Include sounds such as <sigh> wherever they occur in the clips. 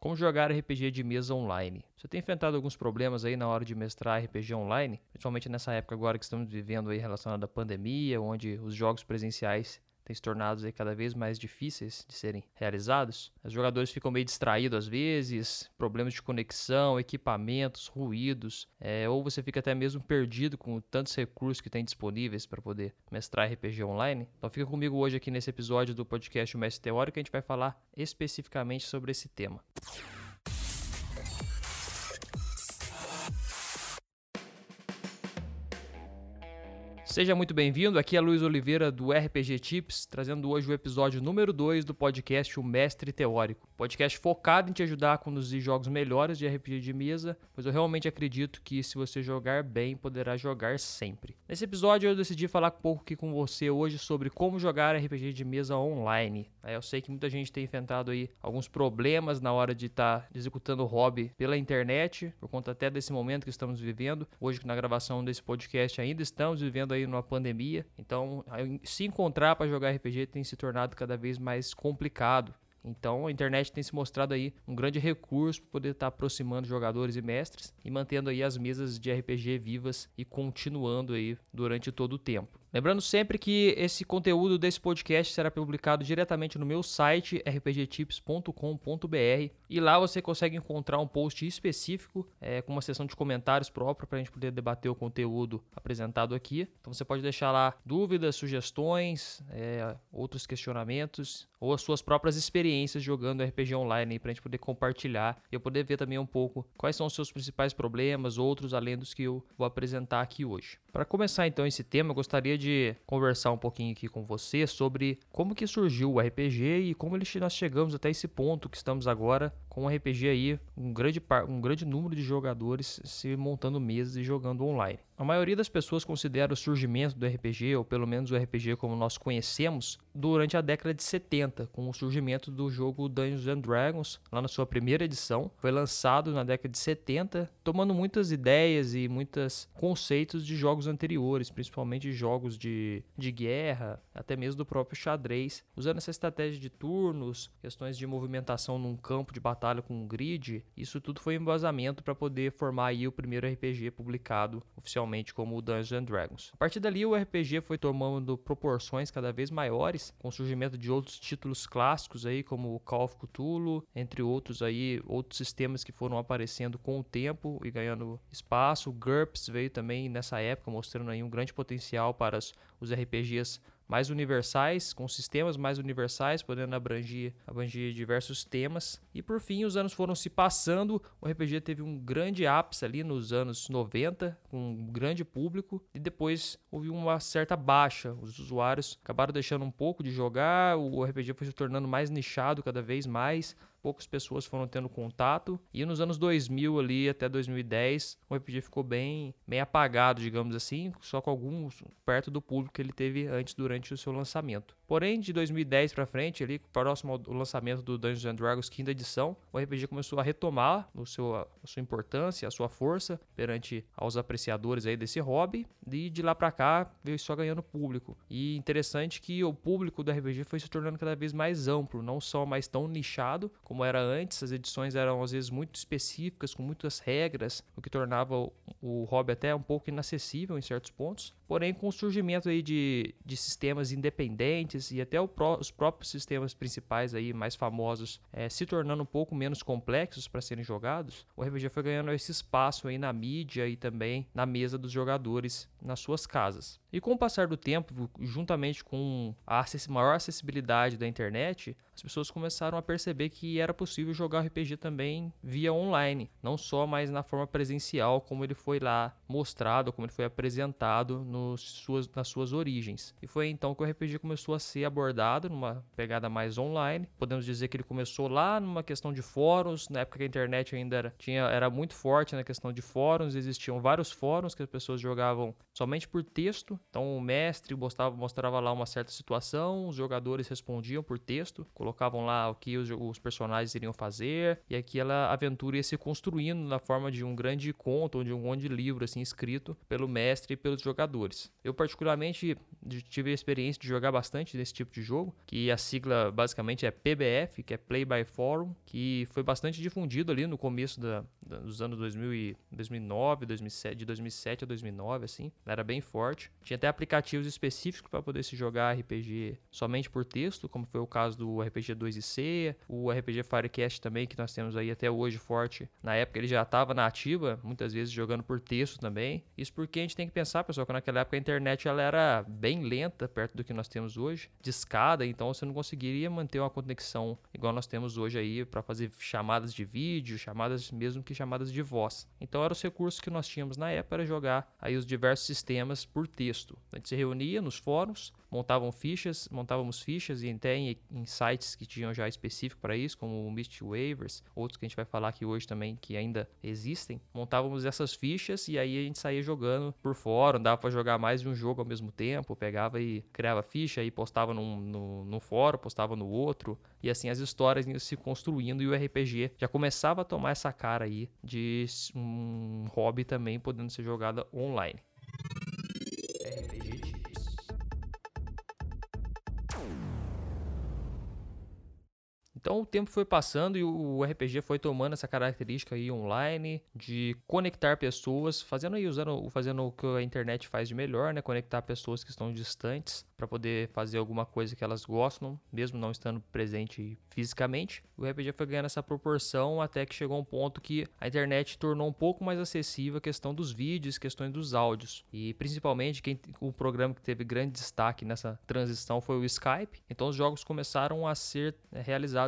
Como jogar RPG de mesa online? Você tem enfrentado alguns problemas aí na hora de mestrar RPG online, principalmente nessa época agora que estamos vivendo aí relacionada à pandemia, onde os jogos presenciais têm se tornado aí cada vez mais difíceis de serem realizados. Os jogadores ficam meio distraídos às vezes, problemas de conexão, equipamentos, ruídos, é, ou você fica até mesmo perdido com tantos recursos que tem disponíveis para poder mestrar RPG online. Então fica comigo hoje aqui nesse episódio do podcast Mestre Teórico que a gente vai falar especificamente sobre esse tema. Seja muito bem-vindo, aqui é Luiz Oliveira do RPG Tips, trazendo hoje o episódio número 2 do podcast O Mestre Teórico. Podcast focado em te ajudar a conduzir jogos melhores de RPG de mesa, pois eu realmente acredito que se você jogar bem, poderá jogar sempre. Nesse episódio eu decidi falar um pouco aqui com você hoje sobre como jogar RPG de mesa online. É, eu sei que muita gente tem enfrentado aí alguns problemas na hora de estar tá executando o hobby pela internet, por conta até desse momento que estamos vivendo. Hoje, na gravação desse podcast, ainda estamos vivendo aí numa pandemia, então se encontrar para jogar RPG tem se tornado cada vez mais complicado. Então a internet tem se mostrado aí um grande recurso para poder estar tá aproximando jogadores e mestres e mantendo aí as mesas de RPG vivas e continuando aí durante todo o tempo. Lembrando sempre que esse conteúdo desse podcast será publicado diretamente no meu site rpgtips.com.br e lá você consegue encontrar um post específico é, com uma seção de comentários própria para a gente poder debater o conteúdo apresentado aqui. Então você pode deixar lá dúvidas, sugestões, é, outros questionamentos ou as suas próprias experiências jogando RPG online para a gente poder compartilhar e eu poder ver também um pouco quais são os seus principais problemas, outros além dos que eu vou apresentar aqui hoje. Para começar então esse tema, eu gostaria de conversar um pouquinho aqui com você sobre como que surgiu o RPG e como nós chegamos até esse ponto que estamos agora com o RPG aí, um grande, um grande número de jogadores se montando mesas e jogando online. A maioria das pessoas considera o surgimento do RPG, ou pelo menos o RPG como nós conhecemos, durante a década de 70, com o surgimento do jogo Dungeons and Dragons, lá na sua primeira edição. Foi lançado na década de 70, tomando muitas ideias e muitos conceitos de jogos anteriores, principalmente jogos de, de guerra, até mesmo do próprio xadrez, usando essa estratégia de turnos, questões de movimentação num campo de batalha com um grid. Isso tudo foi um embasamento para poder formar aí o primeiro RPG publicado oficialmente como o Dungeons Dragons. A partir dali, o RPG foi tomando proporções cada vez maiores, com o surgimento de outros títulos clássicos aí, como o Call of Cthulhu, entre outros aí, outros sistemas que foram aparecendo com o tempo e ganhando espaço. O GURPS veio também nessa época, mostrando aí um grande potencial para os RPGs mais universais, com sistemas mais universais, podendo abranger, abranger diversos temas. E por fim, os anos foram se passando, o RPG teve um grande ápice ali nos anos 90, com um grande público, e depois houve uma certa baixa. Os usuários acabaram deixando um pouco de jogar, o RPG foi se tornando mais nichado cada vez mais, poucas pessoas foram tendo contato. E nos anos 2000 ali até 2010, o RPG ficou bem, bem apagado, digamos assim, só com alguns perto do público que ele teve antes durante o seu lançamento. Porém, de 2010 para frente, ali próximo ao lançamento do Dungeons and Dragons quinta edição, o RPG começou a retomar o seu, a sua importância, a sua força perante aos apreciadores aí desse hobby, e de lá para cá veio só ganhando público. E interessante que o público do RPG foi se tornando cada vez mais amplo, não só mais tão nichado como era antes, as edições eram às vezes muito específicas, com muitas regras, o que tornava o, o hobby até um pouco inacessível em certos pontos. Porém, com o surgimento aí de, de sistemas independentes e até pró os próprios sistemas principais aí mais famosos é, se tornando um pouco menos complexos para serem jogados, o RPG foi ganhando esse espaço aí na mídia e também na mesa dos jogadores nas suas casas. E com o passar do tempo, juntamente com a maior acessibilidade da internet, as pessoas começaram a perceber que era possível jogar RPG também via online, não só mais na forma presencial como ele foi lá mostrado, como ele foi apresentado nos suas, nas suas origens. E foi então que o RPG começou a ser abordado numa pegada mais online. Podemos dizer que ele começou lá numa questão de fóruns, na época que a internet ainda era, tinha, era muito forte na questão de fóruns, existiam vários fóruns que as pessoas jogavam somente por texto. Então o mestre mostrava, mostrava lá uma certa situação, os jogadores respondiam por texto, colocavam lá o que os, os personagens iriam fazer, e aquela aventura ia se construindo na forma de um grande conto ou de um grande livro assim escrito pelo mestre e pelos jogadores. Eu particularmente tive a experiência de jogar bastante nesse tipo de jogo, que a sigla basicamente é PBF, que é Play by Forum, que foi bastante difundido ali no começo da, da, dos anos 2000 e 2009, 2007, de 2007 a 2009, assim, era bem forte. Tinha até aplicativos específicos para poder se jogar RPG somente por texto, como foi o caso do RPG 2 e C, o RPG Firecast também, que nós temos aí até hoje forte. Na época ele já estava na ativa, muitas vezes jogando por texto também. Isso porque a gente tem que pensar, pessoal, que naquela época a internet ela era bem lenta perto do que nós temos hoje, de escada, então você não conseguiria manter uma conexão igual nós temos hoje aí para fazer chamadas de vídeo, chamadas mesmo que chamadas de voz. Então eram os recursos que nós tínhamos na época para jogar aí os diversos sistemas por texto. A gente se reunia nos fóruns, montavam fichas, montávamos fichas e até em, em sites que tinham já específico para isso, como o Mist Waivers, outros que a gente vai falar aqui hoje também que ainda existem. Montávamos essas fichas e aí a gente saía jogando por fórum, dava para jogar mais de um jogo ao mesmo tempo, pegava e criava ficha e postava num, no, no fórum, postava no outro, e assim as histórias iam se construindo e o RPG já começava a tomar essa cara aí de um hobby também podendo ser jogada online. Então o tempo foi passando e o RPG foi tomando essa característica aí online de conectar pessoas, fazendo aí usando fazendo o que a internet faz de melhor, né, conectar pessoas que estão distantes para poder fazer alguma coisa que elas gostam, mesmo não estando presente fisicamente. O RPG foi ganhando essa proporção até que chegou um ponto que a internet tornou um pouco mais acessível a questão dos vídeos, questões dos áudios. E principalmente quem, o programa que teve grande destaque nessa transição foi o Skype. Então os jogos começaram a ser é,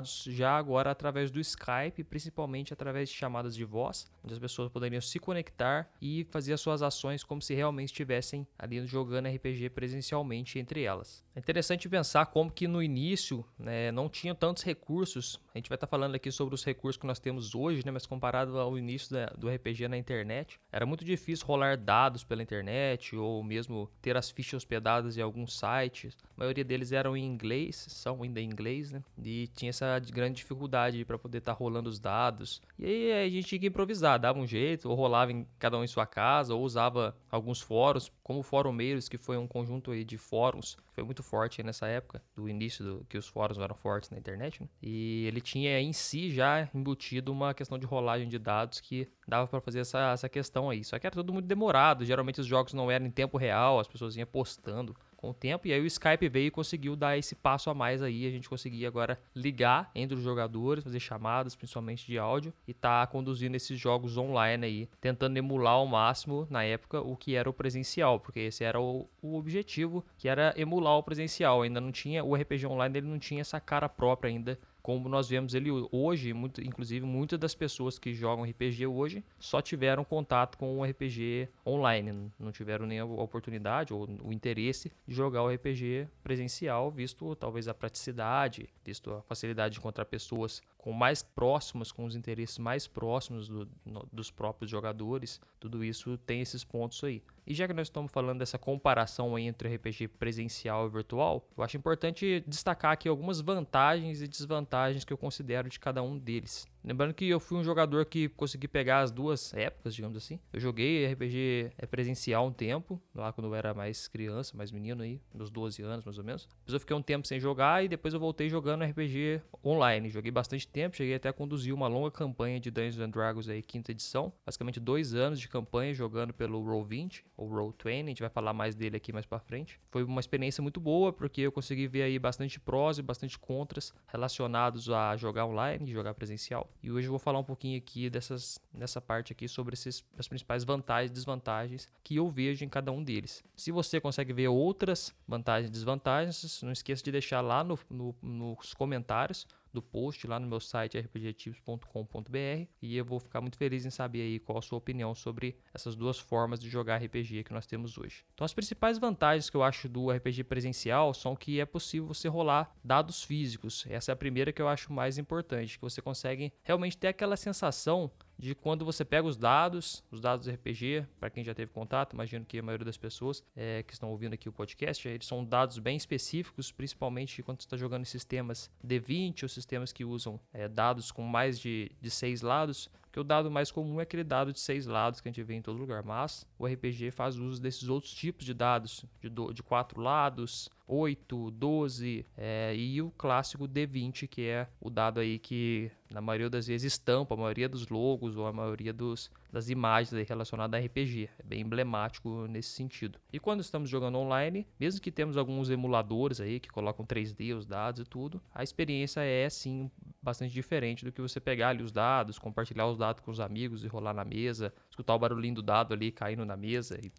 já agora através do Skype, principalmente através de chamadas de voz, onde as pessoas poderiam se conectar e fazer as suas ações como se realmente estivessem ali jogando RPG presencialmente entre elas. É interessante pensar como que no início né, não tinha tantos recursos. A gente vai estar tá falando aqui sobre os recursos que nós temos hoje, né, mas comparado ao início da, do RPG na internet, era muito difícil rolar dados pela internet ou mesmo ter as fichas hospedadas em alguns sites. A maioria deles eram em inglês, são ainda em inglês, né? E tinha essa grande dificuldade para poder estar tá rolando os dados. E aí a gente tinha que improvisar, dava um jeito, ou rolava em cada um em sua casa, ou usava alguns fóruns, como o Fórum Meiros, que foi um conjunto aí de fóruns foi muito forte nessa época, do início do, que os fóruns eram fortes na internet, né? E ele tinha em si já embutido uma questão de rolagem de dados que dava para fazer essa, essa questão aí. Só que era tudo muito demorado, geralmente os jogos não eram em tempo real, as pessoas iam postando com o tempo. E aí o Skype veio e conseguiu dar esse passo a mais aí. A gente conseguia agora ligar entre os jogadores, fazer chamadas, principalmente de áudio, e tá conduzindo esses jogos online aí, tentando emular ao máximo, na época, o que era o presencial, porque esse era o, o objetivo, que era emular o presencial. Ainda não tinha, o RPG online ele não tinha essa cara própria ainda como nós vemos ele hoje, muito, inclusive muitas das pessoas que jogam RPG hoje só tiveram contato com o RPG online, não tiveram nem a oportunidade ou o interesse de jogar o RPG presencial, visto talvez a praticidade, visto a facilidade de encontrar pessoas com mais próximas, com os interesses mais próximos do, no, dos próprios jogadores, tudo isso tem esses pontos aí. E já que nós estamos falando dessa comparação entre RPG presencial e virtual, eu acho importante destacar aqui algumas vantagens e desvantagens que eu considero de cada um deles. Lembrando que eu fui um jogador que consegui pegar as duas épocas, digamos assim. Eu joguei RPG é, presencial um tempo, lá quando eu era mais criança, mais menino aí, meus 12 anos mais ou menos. Depois eu fiquei um tempo sem jogar e depois eu voltei jogando RPG online. Joguei bastante tempo, cheguei até a conduzir uma longa campanha de Dungeons and Dragons aí, quinta edição. Basicamente dois anos de campanha jogando pelo Roll20 ou Roll20, a gente vai falar mais dele aqui mais pra frente. Foi uma experiência muito boa porque eu consegui ver aí bastante prós e bastante contras relacionados a jogar online e jogar presencial. E hoje eu vou falar um pouquinho aqui dessas, nessa parte aqui sobre esses, as principais vantagens e desvantagens que eu vejo em cada um deles. Se você consegue ver outras vantagens e desvantagens, não esqueça de deixar lá no, no, nos comentários do post lá no meu site rpgtips.com.br e eu vou ficar muito feliz em saber aí qual a sua opinião sobre essas duas formas de jogar RPG que nós temos hoje. Então as principais vantagens que eu acho do RPG presencial são que é possível você rolar dados físicos. Essa é a primeira que eu acho mais importante, que você consegue realmente ter aquela sensação de quando você pega os dados, os dados do RPG, para quem já teve contato, imagino que a maioria das pessoas é, que estão ouvindo aqui o podcast, eles são dados bem específicos, principalmente quando você está jogando em sistemas D20 ou sistemas que usam é, dados com mais de, de seis lados. Porque o dado mais comum é aquele dado de seis lados que a gente vê em todo lugar. Mas o RPG faz uso desses outros tipos de dados, de, do, de quatro lados, 8, 12 é, e o clássico D20, que é o dado aí que na maioria das vezes estampa a maioria dos logos ou a maioria dos, das imagens relacionadas a RPG. É bem emblemático nesse sentido. E quando estamos jogando online, mesmo que temos alguns emuladores aí que colocam 3D os dados e tudo, a experiência é sim bastante diferente do que você pegar ali os dados, compartilhar os dados com os amigos e rolar na mesa, escutar o barulhinho do dado ali caindo na mesa e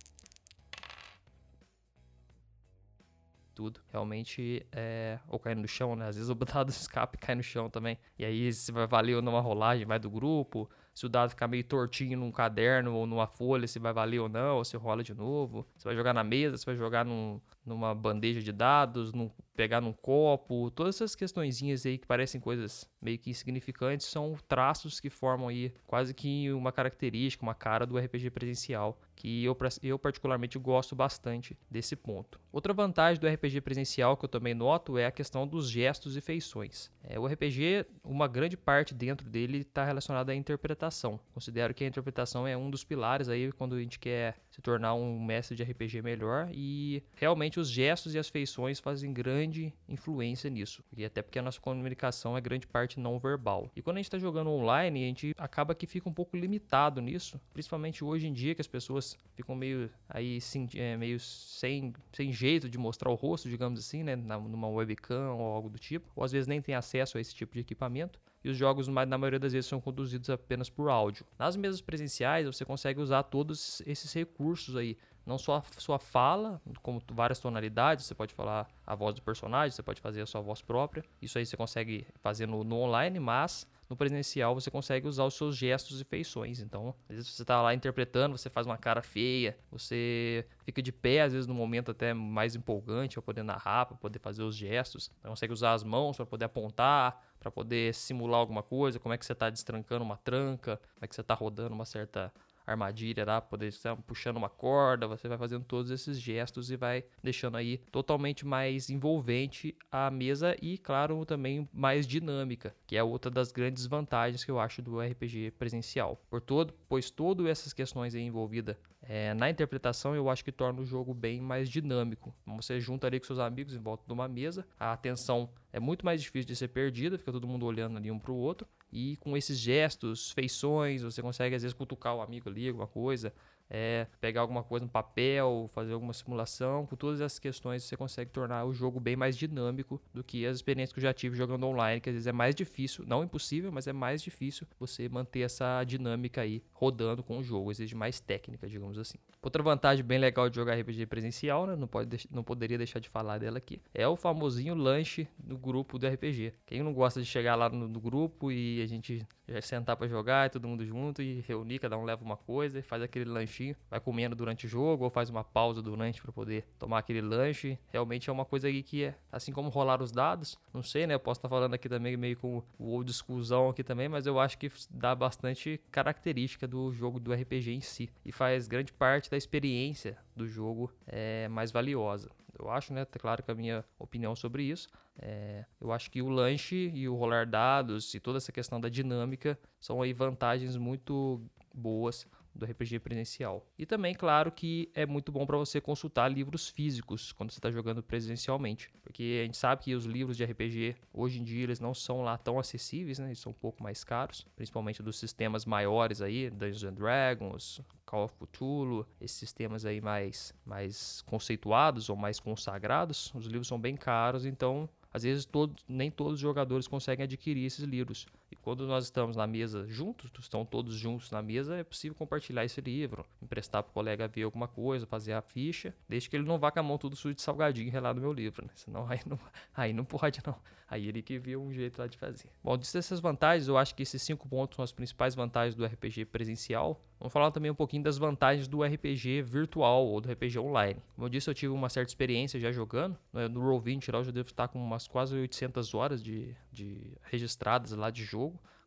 tudo. Realmente é. Ou caindo no chão, né? Às vezes o dado escape cai no chão também. E aí se vai valer ou não uma rolagem, vai do grupo. Se o dado ficar meio tortinho num caderno ou numa folha, se vai valer ou não, ou se rola de novo. Você vai jogar na mesa, você vai jogar num, numa bandeja de dados, num, pegar num copo. Todas essas questõezinhas aí que parecem coisas meio que insignificantes são traços que formam aí quase que uma característica, uma cara do RPG presencial que eu, eu particularmente gosto bastante desse ponto. Outra vantagem do RPG presencial que eu também noto é a questão dos gestos e feições. É, o RPG, uma grande parte dentro dele está relacionada à interpretação. Considero que a interpretação é um dos pilares aí quando a gente quer se tornar um mestre de RPG melhor e realmente os gestos e as feições fazem grande influência nisso. E até porque a nossa comunicação é grande parte não verbal. E quando a gente está jogando online, a gente acaba que fica um pouco limitado nisso, principalmente hoje em dia que as pessoas ficam meio aí sim, é, meio sem, sem jeito de mostrar o rosto, digamos assim, né, numa webcam ou algo do tipo, ou às vezes nem tem acesso a esse tipo de equipamento. E os jogos, na maioria das vezes, são conduzidos apenas por áudio. Nas mesas presenciais, você consegue usar todos esses recursos aí. Não só a sua fala, como várias tonalidades, você pode falar a voz do personagem, você pode fazer a sua voz própria. Isso aí você consegue fazer no, no online, mas no presencial você consegue usar os seus gestos e feições. Então, às vezes você está lá interpretando, você faz uma cara feia, você fica de pé, às vezes no momento até mais empolgante para poder narrar, para poder fazer os gestos. Você consegue usar as mãos para poder apontar, para poder simular alguma coisa, como é que você está destrancando uma tranca, como é que você está rodando uma certa armadilha lá, poder estar puxando uma corda, você vai fazendo todos esses gestos e vai deixando aí totalmente mais envolvente a mesa e, claro, também mais dinâmica, que é outra das grandes vantagens que eu acho do RPG presencial. Por todo, pois todas essas questões aí envolvidas é, na interpretação, eu acho que torna o jogo bem mais dinâmico. Você junta ali com seus amigos em volta de uma mesa, a atenção é muito mais difícil de ser perdida, fica todo mundo olhando ali um para o outro. E com esses gestos, feições, você consegue às vezes cutucar o amigo ali, alguma coisa, é, pegar alguma coisa no papel, fazer alguma simulação. Com todas essas questões, você consegue tornar o jogo bem mais dinâmico do que as experiências que eu já tive jogando online, que às vezes é mais difícil, não impossível, mas é mais difícil você manter essa dinâmica aí rodando com o jogo, exige mais técnica, digamos assim. Outra vantagem bem legal de jogar RPG presencial, né? não, pode, não poderia deixar de falar dela aqui, é o famosinho lanche no grupo do RPG. Quem não gosta de chegar lá no, no grupo e a gente sentar para jogar, todo mundo junto e reunir, cada um leva uma coisa e faz aquele lanchinho, vai comendo durante o jogo ou faz uma pausa durante para poder tomar aquele lanche. Realmente é uma coisa aí que é, assim como rolar os dados, não sei, né? Eu posso estar tá falando aqui também meio com o old schoolzão aqui também, mas eu acho que dá bastante característica do jogo do RPG em si e faz grande parte da experiência do jogo é mais valiosa. Eu acho, né? Tá claro que a minha opinião sobre isso. É, eu acho que o lanche e o rolar dados e toda essa questão da dinâmica são aí vantagens muito boas do RPG presencial. E também, claro, que é muito bom para você consultar livros físicos quando você está jogando presencialmente, porque a gente sabe que os livros de RPG hoje em dia eles não são lá tão acessíveis, né? Eles são um pouco mais caros, principalmente dos sistemas maiores aí, Dungeons and Dragons, Call of Cthulhu, esses sistemas aí mais mais conceituados ou mais consagrados. Os livros são bem caros, então às vezes nem todos os jogadores conseguem adquirir esses livros. E quando nós estamos na mesa juntos, estão todos juntos na mesa, é possível compartilhar esse livro, emprestar para o colega ver alguma coisa, fazer a ficha, desde que ele não vá com a mão tudo sujo de salgadinho e relar no meu livro, né? Senão <laughs> aí não, aí não pode não. Aí ele que viu um jeito lá de fazer. Bom, dessas vantagens, eu acho que esses cinco pontos são as principais vantagens do RPG presencial. Vamos falar também um pouquinho das vantagens do RPG virtual ou do RPG online. Como eu disse, eu tive uma certa experiência já jogando. Né? No Roll20 lá eu já devo estar com umas quase 800 horas de, de registradas lá de jogo.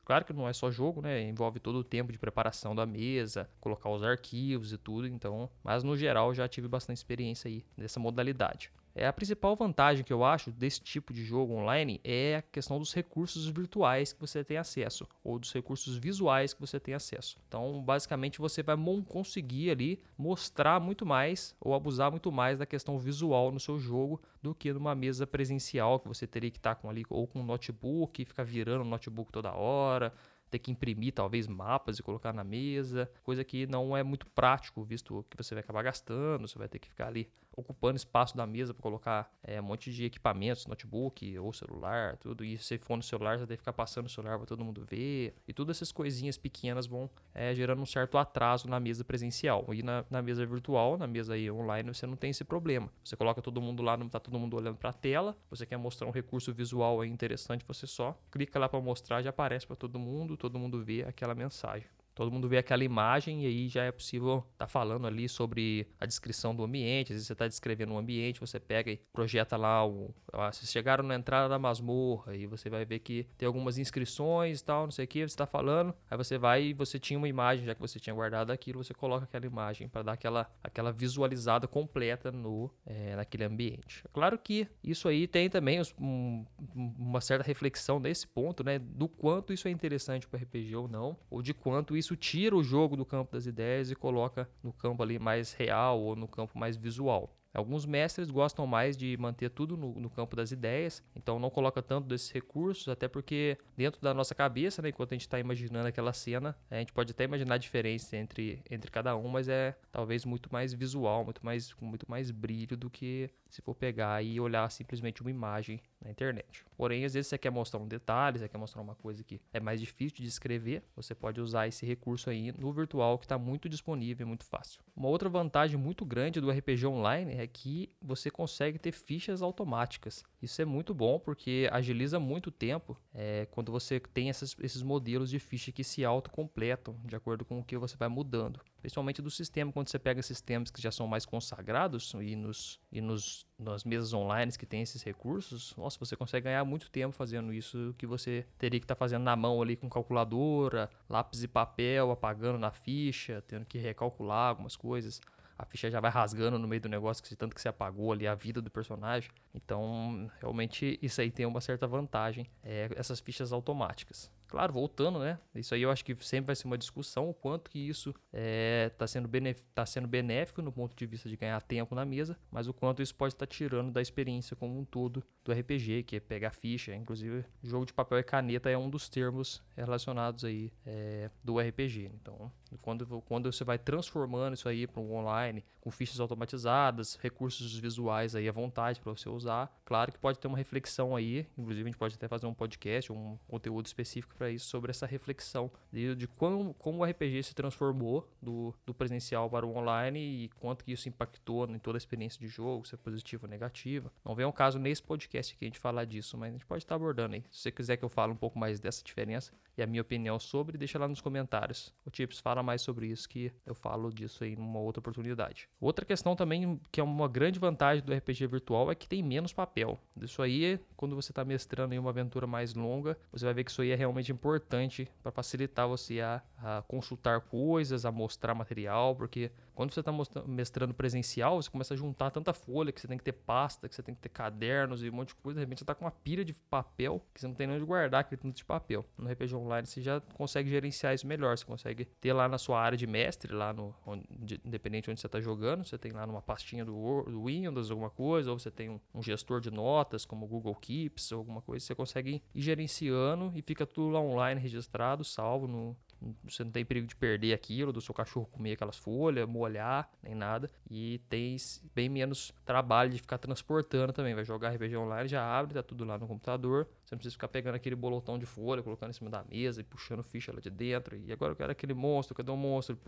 Claro que não é só jogo, né? Envolve todo o tempo de preparação da mesa, colocar os arquivos e tudo, então, mas no geral já tive bastante experiência aí nessa modalidade. É a principal vantagem que eu acho desse tipo de jogo online é a questão dos recursos virtuais que você tem acesso ou dos recursos visuais que você tem acesso. Então, basicamente, você vai conseguir ali mostrar muito mais ou abusar muito mais da questão visual no seu jogo do que numa mesa presencial que você teria que estar com ali ou com um notebook, ficar virando o notebook toda hora, ter que imprimir talvez mapas e colocar na mesa, coisa que não é muito prático, visto que você vai acabar gastando, você vai ter que ficar ali ocupando espaço da mesa para colocar é, um monte de equipamentos, notebook ou celular, tudo. E se for no celular, tem que ficar passando o celular para todo mundo ver. E todas essas coisinhas pequenas vão é, gerando um certo atraso na mesa presencial. E na, na, mesa virtual, na mesa aí online, você não tem esse problema. Você coloca todo mundo lá, não está todo mundo olhando para a tela. Você quer mostrar um recurso visual aí interessante, você só clica lá para mostrar, já aparece para todo mundo, todo mundo vê aquela mensagem. Todo mundo vê aquela imagem e aí já é possível estar tá falando ali sobre a descrição do ambiente. Às vezes você está descrevendo um ambiente, você pega e projeta lá o. Ah, vocês chegaram na entrada da masmorra e você vai ver que tem algumas inscrições e tal, não sei o que, você está falando. Aí você vai e você tinha uma imagem, já que você tinha guardado aquilo, você coloca aquela imagem para dar aquela, aquela visualizada completa no, é, naquele ambiente. Claro que isso aí tem também um, uma certa reflexão nesse ponto, né? Do quanto isso é interessante para RPG ou não, ou de quanto isso isso tira o jogo do campo das ideias e coloca no campo ali mais real ou no campo mais visual. Alguns mestres gostam mais de manter tudo no, no, campo das ideias, então não coloca tanto desses recursos, até porque dentro da nossa cabeça, né, enquanto a gente está imaginando aquela cena, a gente pode até imaginar a diferença entre, entre cada um, mas é talvez muito mais visual, muito mais, com muito mais brilho do que se for pegar e olhar simplesmente uma imagem na internet. Porém, às vezes você quer mostrar um detalhe, você quer mostrar uma coisa que é mais difícil de escrever, você pode usar esse recurso aí no virtual que está muito disponível e muito fácil. Uma outra vantagem muito grande do RPG online é que você consegue ter fichas automáticas. Isso é muito bom porque agiliza muito o tempo é, quando você tem essas, esses modelos de ficha que se autocompletam de acordo com o que você vai mudando principalmente do sistema, quando você pega sistemas que já são mais consagrados e, nos, e nos, nas mesas online que tem esses recursos, nossa, você consegue ganhar muito tempo fazendo isso que você teria que estar tá fazendo na mão ali com calculadora, lápis e papel, apagando na ficha, tendo que recalcular algumas coisas a ficha já vai rasgando no meio do negócio, que tanto que você apagou ali a vida do personagem. Então, realmente, isso aí tem uma certa vantagem, é, essas fichas automáticas. Claro, voltando, né? Isso aí eu acho que sempre vai ser uma discussão, o quanto que isso está é, tá sendo, tá sendo benéfico no ponto de vista de ganhar tempo na mesa, mas o quanto isso pode estar tá tirando da experiência como um todo do RPG, que é pegar ficha. Inclusive, jogo de papel e caneta é um dos termos relacionados aí é, do RPG. Então, quando, quando você vai transformando isso aí para um online, com fichas automatizadas, recursos visuais aí à vontade para você usar, claro que pode ter uma reflexão aí, inclusive a gente pode até fazer um podcast, um conteúdo específico para isso, sobre essa reflexão de, de como, como o RPG se transformou do, do presencial para o online e quanto que isso impactou em toda a experiência de jogo, se é positivo ou negativa. Não vem um caso nesse podcast aqui a gente falar disso, mas a gente pode estar abordando aí. Se você quiser que eu fale um pouco mais dessa diferença e a minha opinião sobre, deixa lá nos comentários. O Tips fala mais sobre isso que eu falo disso aí numa outra oportunidade. Outra questão também que é uma grande vantagem do RPG virtual é que tem menos papel. Isso aí, quando você está mestrando em uma aventura mais longa, você vai ver que isso aí é realmente importante para facilitar você a, a consultar coisas, a mostrar material, porque quando você está mestrando presencial, você começa a juntar tanta folha que você tem que ter pasta, que você tem que ter cadernos e um monte de coisa. De repente você está com uma pilha de papel que você não tem nem onde guardar aquele tanto de papel. No RPG Online você já consegue gerenciar isso melhor. Você consegue ter lá na sua área de mestre, lá no onde, independente de onde você está jogando, você tem lá numa pastinha do, do Windows alguma coisa, ou você tem um, um, gestor de notas como Google Keeps ou alguma coisa. Você consegue ir gerenciando e fica tudo lá online registrado, salvo no, você não tem perigo de perder aquilo, do seu cachorro comer aquelas folhas, molhar, nem nada. E tem bem menos trabalho de ficar transportando também. Vai jogar RPG online, já abre, tá tudo lá no computador. Você não precisa ficar pegando aquele bolotão de folha, colocando em cima da mesa e puxando ficha lá de dentro. E agora eu quero aquele monstro, cadê o monstro?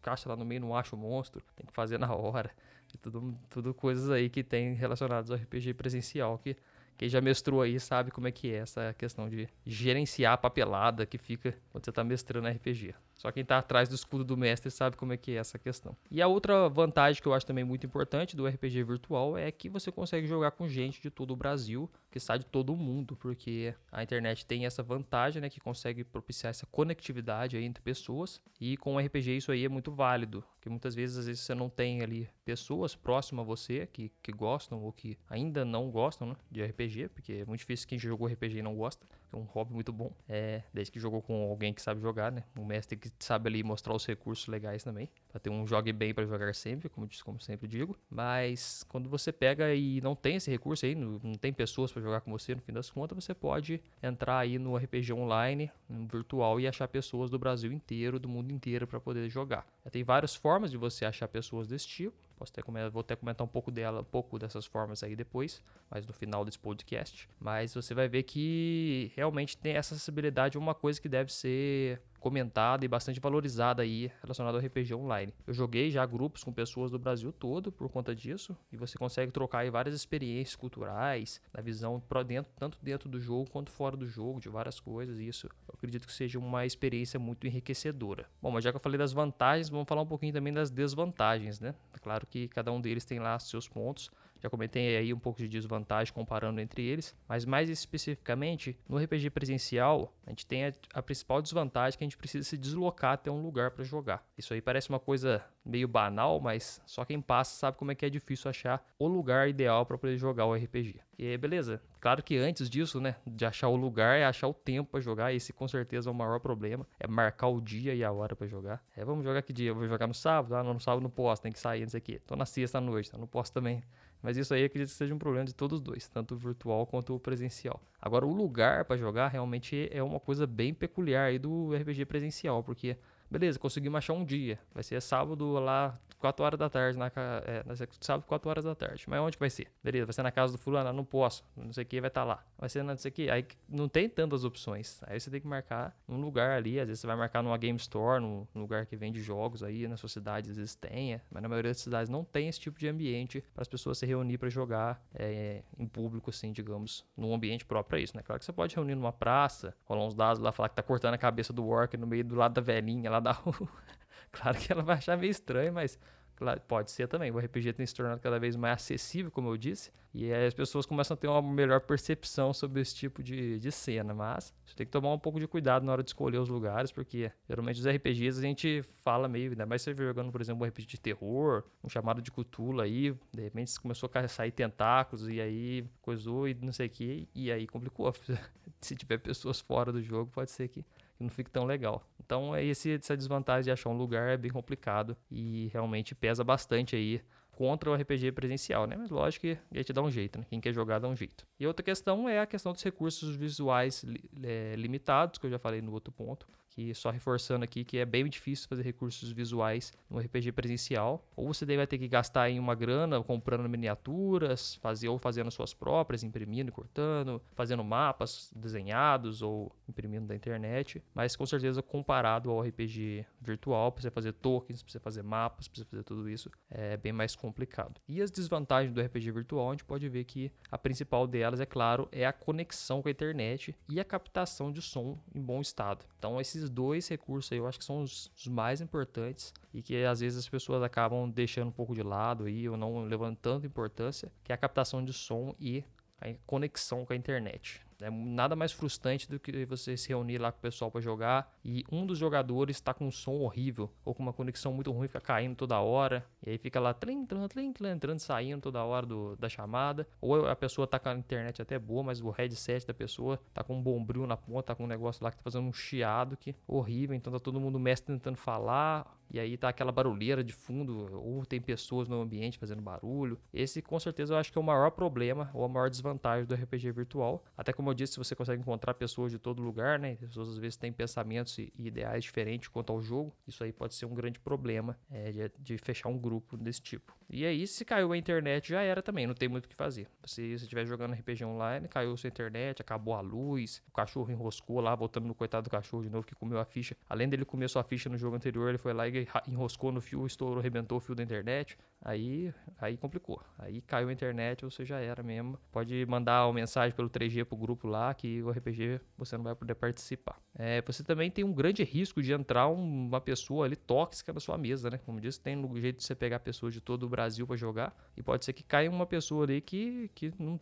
Encaixa lá no meio, não acha o monstro. Tem que fazer na hora. E tudo, tudo coisas aí que tem relacionadas ao RPG presencial que quem já mestrou aí sabe como é que é essa questão de gerenciar a papelada que fica quando você está mestrando RPG. Só quem está atrás do escudo do mestre sabe como é que é essa questão. E a outra vantagem que eu acho também muito importante do RPG virtual é que você consegue jogar com gente de todo o Brasil, que sai de todo o mundo, porque a internet tem essa vantagem, né, que consegue propiciar essa conectividade entre pessoas. E com o RPG isso aí é muito válido, porque muitas vezes às vezes você não tem ali pessoas próximas a você que, que gostam ou que ainda não gostam né, de RPG, porque é muito difícil quem jogou RPG não gosta é um hobby muito bom. É, desde que jogou com alguém que sabe jogar, né? Um mestre que sabe ali mostrar os recursos legais também. Pra ter um jogue bem para jogar sempre, como, como sempre digo. Mas quando você pega e não tem esse recurso aí, não, não tem pessoas para jogar com você, no fim das contas, você pode entrar aí no RPG online, no virtual, e achar pessoas do Brasil inteiro, do mundo inteiro para poder jogar. Tem várias formas de você achar pessoas desse tipo. Posso vou até comentar um pouco dela, um pouco dessas formas aí depois, mas no final desse podcast. Mas você vai ver que realmente tem essa acessibilidade, uma coisa que deve ser comentada e bastante valorizada aí relacionada ao RPG online. Eu joguei já grupos com pessoas do Brasil todo por conta disso e você consegue trocar várias experiências culturais, na visão pro dentro, tanto dentro do jogo quanto fora do jogo, de várias coisas. E isso eu acredito que seja uma experiência muito enriquecedora. Bom, mas já que eu falei das vantagens, vamos falar um pouquinho também das desvantagens, né? É claro que cada um deles tem lá seus pontos. Já comentei aí um pouco de desvantagem comparando entre eles, mas mais especificamente, no RPG presencial, a gente tem a, a principal desvantagem que a gente precisa se deslocar até um lugar para jogar. Isso aí parece uma coisa meio banal, mas só quem passa sabe como é que é difícil achar o lugar ideal para poder jogar o RPG. E beleza, claro que antes disso, né, de achar o lugar é achar o tempo para jogar, esse com certeza é o maior problema, é marcar o dia e a hora para jogar. É, vamos jogar que dia? Eu vou jogar no sábado? Ah, não, no sábado não posso, tem que sair, o quê. Tô na sexta à noite, então não posso também. Mas isso aí acredito que seja um problema de todos os dois, tanto o virtual quanto o presencial. Agora, o lugar para jogar realmente é uma coisa bem peculiar aí do RPG presencial, porque beleza, conseguimos achar um dia. Vai ser sábado lá, 4 horas da tarde, na, é, sábado, 4 horas da tarde. Mas onde vai ser? Beleza, vai ser na casa do fulano, ah, não posso, não sei o que, vai estar tá lá. Vai ser não sei o que, aí não tem tantas opções. Aí você tem que marcar um lugar ali, às vezes você vai marcar numa game store, num lugar que vende jogos aí, na sua cidade às vezes tenha, mas na maioria das cidades não tem esse tipo de ambiente para as pessoas se reunir para jogar é, em público, assim, digamos, num ambiente próprio para isso, né? Claro que você pode reunir numa praça, rolar uns dados lá, falar que tá cortando a cabeça do worker no meio do lado da velhinha lá da rua. <laughs> claro que ela vai achar meio estranho, mas claro, pode ser também. O RPG tem se tornado cada vez mais acessível, como eu disse, e aí as pessoas começam a ter uma melhor percepção sobre esse tipo de, de cena. Mas você tem que tomar um pouco de cuidado na hora de escolher os lugares, porque geralmente os RPGs a gente fala meio, ainda mais você jogando, por exemplo, um RPG de terror, um chamado de Cthulhu aí, de repente começou a sair tentáculos e aí coisou e não sei o que, e aí complicou. <laughs> Se tiver pessoas fora do jogo, pode ser que não fique tão legal. Então, é esse, essa desvantagem de achar um lugar é bem complicado e realmente pesa bastante aí contra o RPG presencial, né? Mas lógico que a gente dá um jeito, né? Quem quer jogar dá um jeito. E outra questão é a questão dos recursos visuais é, limitados, que eu já falei no outro ponto que só reforçando aqui que é bem difícil fazer recursos visuais no RPG presencial. Ou você vai ter que gastar em uma grana comprando miniaturas, fazer ou fazendo suas próprias, imprimindo e cortando, fazendo mapas desenhados ou imprimindo da internet. Mas com certeza comparado ao RPG virtual, você fazer tokens, você fazer mapas, você fazer tudo isso, é bem mais complicado. E as desvantagens do RPG virtual, a gente pode ver que a principal delas, é claro, é a conexão com a internet e a captação de som em bom estado. Então esses esses dois recursos aí eu acho que são os, os, mais importantes e que às vezes as pessoas acabam deixando um pouco de lado aí ou não levantando importância, que é a captação de som e a conexão com a internet. É nada mais frustrante do que você se reunir lá com o pessoal para jogar e um dos jogadores está com um som horrível ou com uma conexão muito ruim, fica caindo toda hora, e aí fica lá entrando, entrando, saindo toda hora do, da chamada, ou a pessoa tá com a internet até boa, mas o headset da pessoa tá com um bombril na ponta, tá com um negócio lá que tá fazendo um chiado que horrível, então tá todo mundo mestre tentando falar, e aí tá aquela barulheira de fundo, ou tem pessoas no ambiente fazendo barulho. Esse com certeza eu acho que é o maior problema ou a maior desvantagem do RPG virtual. Até como eu disse, você consegue encontrar pessoas de todo lugar, né? Pessoas às vezes têm pensamentos e ideais diferentes quanto ao jogo. Isso aí pode ser um grande problema é, de, de, fechar um grupo desse tipo. E aí, se caiu a internet, já era também, não tem muito o que fazer. Se você estiver jogando RPG online, caiu sua internet, acabou a luz, o cachorro enroscou lá, voltando no coitado do cachorro de novo que comeu a ficha. Além dele comer sua ficha no jogo anterior, ele foi lá e enroscou no fio, estourou, arrebentou o fio da internet. Aí, aí complicou. Aí caiu a internet, você já era mesmo. Pode mandar uma mensagem pelo 3G pro grupo lá que o RPG você não vai poder participar. É, você também tem um grande risco de entrar uma pessoa ali tóxica na sua mesa, né? Como disse, tem um jeito de você pegar pessoas de todo o Brasil para jogar e pode ser que caia uma pessoa ali que, que não,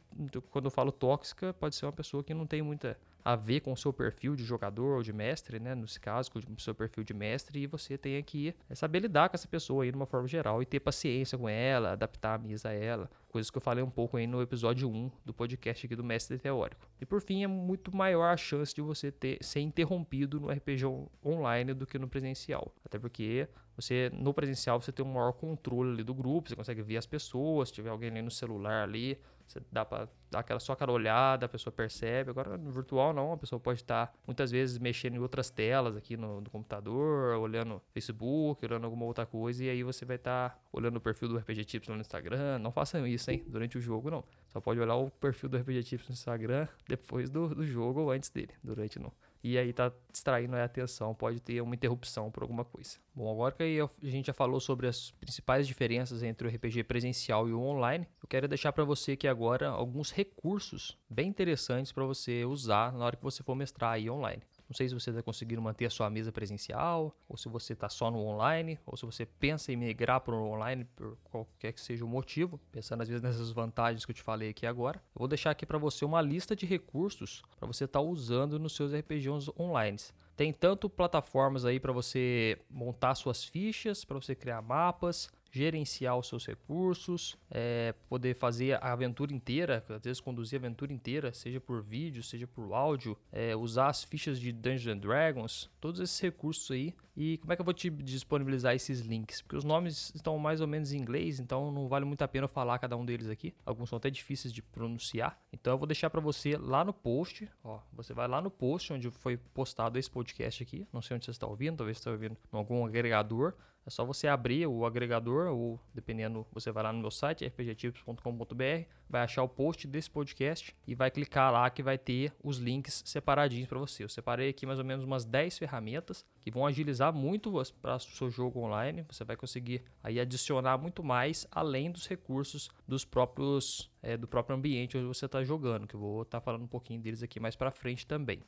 quando eu falo tóxica, pode ser uma pessoa que não tem muita a ver com o seu perfil de jogador ou de mestre, né? Nesse caso, com o seu perfil de mestre, e você tem que saber lidar com essa pessoa aí de uma forma geral e ter paciência com ela, adaptar a mesa a ela. Coisas que eu falei um pouco aí no episódio 1 do podcast aqui do Mestre Teórico. E por fim, é muito maior a chance de você ter, ser interrompido no RPG online do que no presencial. Até porque você no presencial você tem um maior controle ali do grupo, você consegue ver as pessoas, se tiver alguém ali no celular ali, você dá para dar aquela só aquela olhada, a pessoa percebe. Agora no virtual não, a pessoa pode estar muitas vezes mexendo em outras telas aqui no, no computador, olhando Facebook, olhando alguma outra coisa, e aí você vai estar olhando o perfil do RPG Tips no Instagram. Não façam isso, hein? Durante o jogo não. Só pode olhar o perfil do RPG Tips no Instagram depois do, do jogo ou antes dele. Durante não e aí tá distraindo a atenção, pode ter uma interrupção por alguma coisa. Bom, agora que a gente já falou sobre as principais diferenças entre o RPG presencial e o online, eu quero deixar para você aqui agora alguns recursos bem interessantes para você usar na hora que você for mestrar aí online. Não sei se você está conseguindo manter a sua mesa presencial, ou se você está só no online, ou se você pensa em migrar para o online por qualquer que seja o motivo, pensando às vezes nessas vantagens que eu te falei aqui agora. Eu vou deixar aqui para você uma lista de recursos para você estar tá usando nos seus RPGs online. Tem tanto plataformas aí para você montar suas fichas, para você criar mapas, gerenciar os seus recursos, é, poder fazer a aventura inteira, às vezes conduzir a aventura inteira, seja por vídeo, seja por áudio, é, usar as fichas de Dungeons Dragons, todos esses recursos aí. E como é que eu vou te disponibilizar esses links? Porque os nomes estão mais ou menos em inglês, então não vale muito a pena falar cada um deles aqui. Alguns são até difíceis de pronunciar. Então eu vou deixar para você lá no post, ó, você vai lá no post onde foi postado esse podcast aqui. Não sei onde você está ouvindo, talvez você está ouvindo em algum agregador. É só você abrir o agregador, ou dependendo, você vai lá no meu site, rpgtips.com.br, vai achar o post desse podcast e vai clicar lá que vai ter os links separadinhos para você. Eu separei aqui mais ou menos umas 10 ferramentas que vão agilizar muito para o seu jogo online. Você vai conseguir aí adicionar muito mais além dos recursos dos próprios é, do próprio ambiente onde você está jogando, que eu vou estar tá falando um pouquinho deles aqui mais para frente também.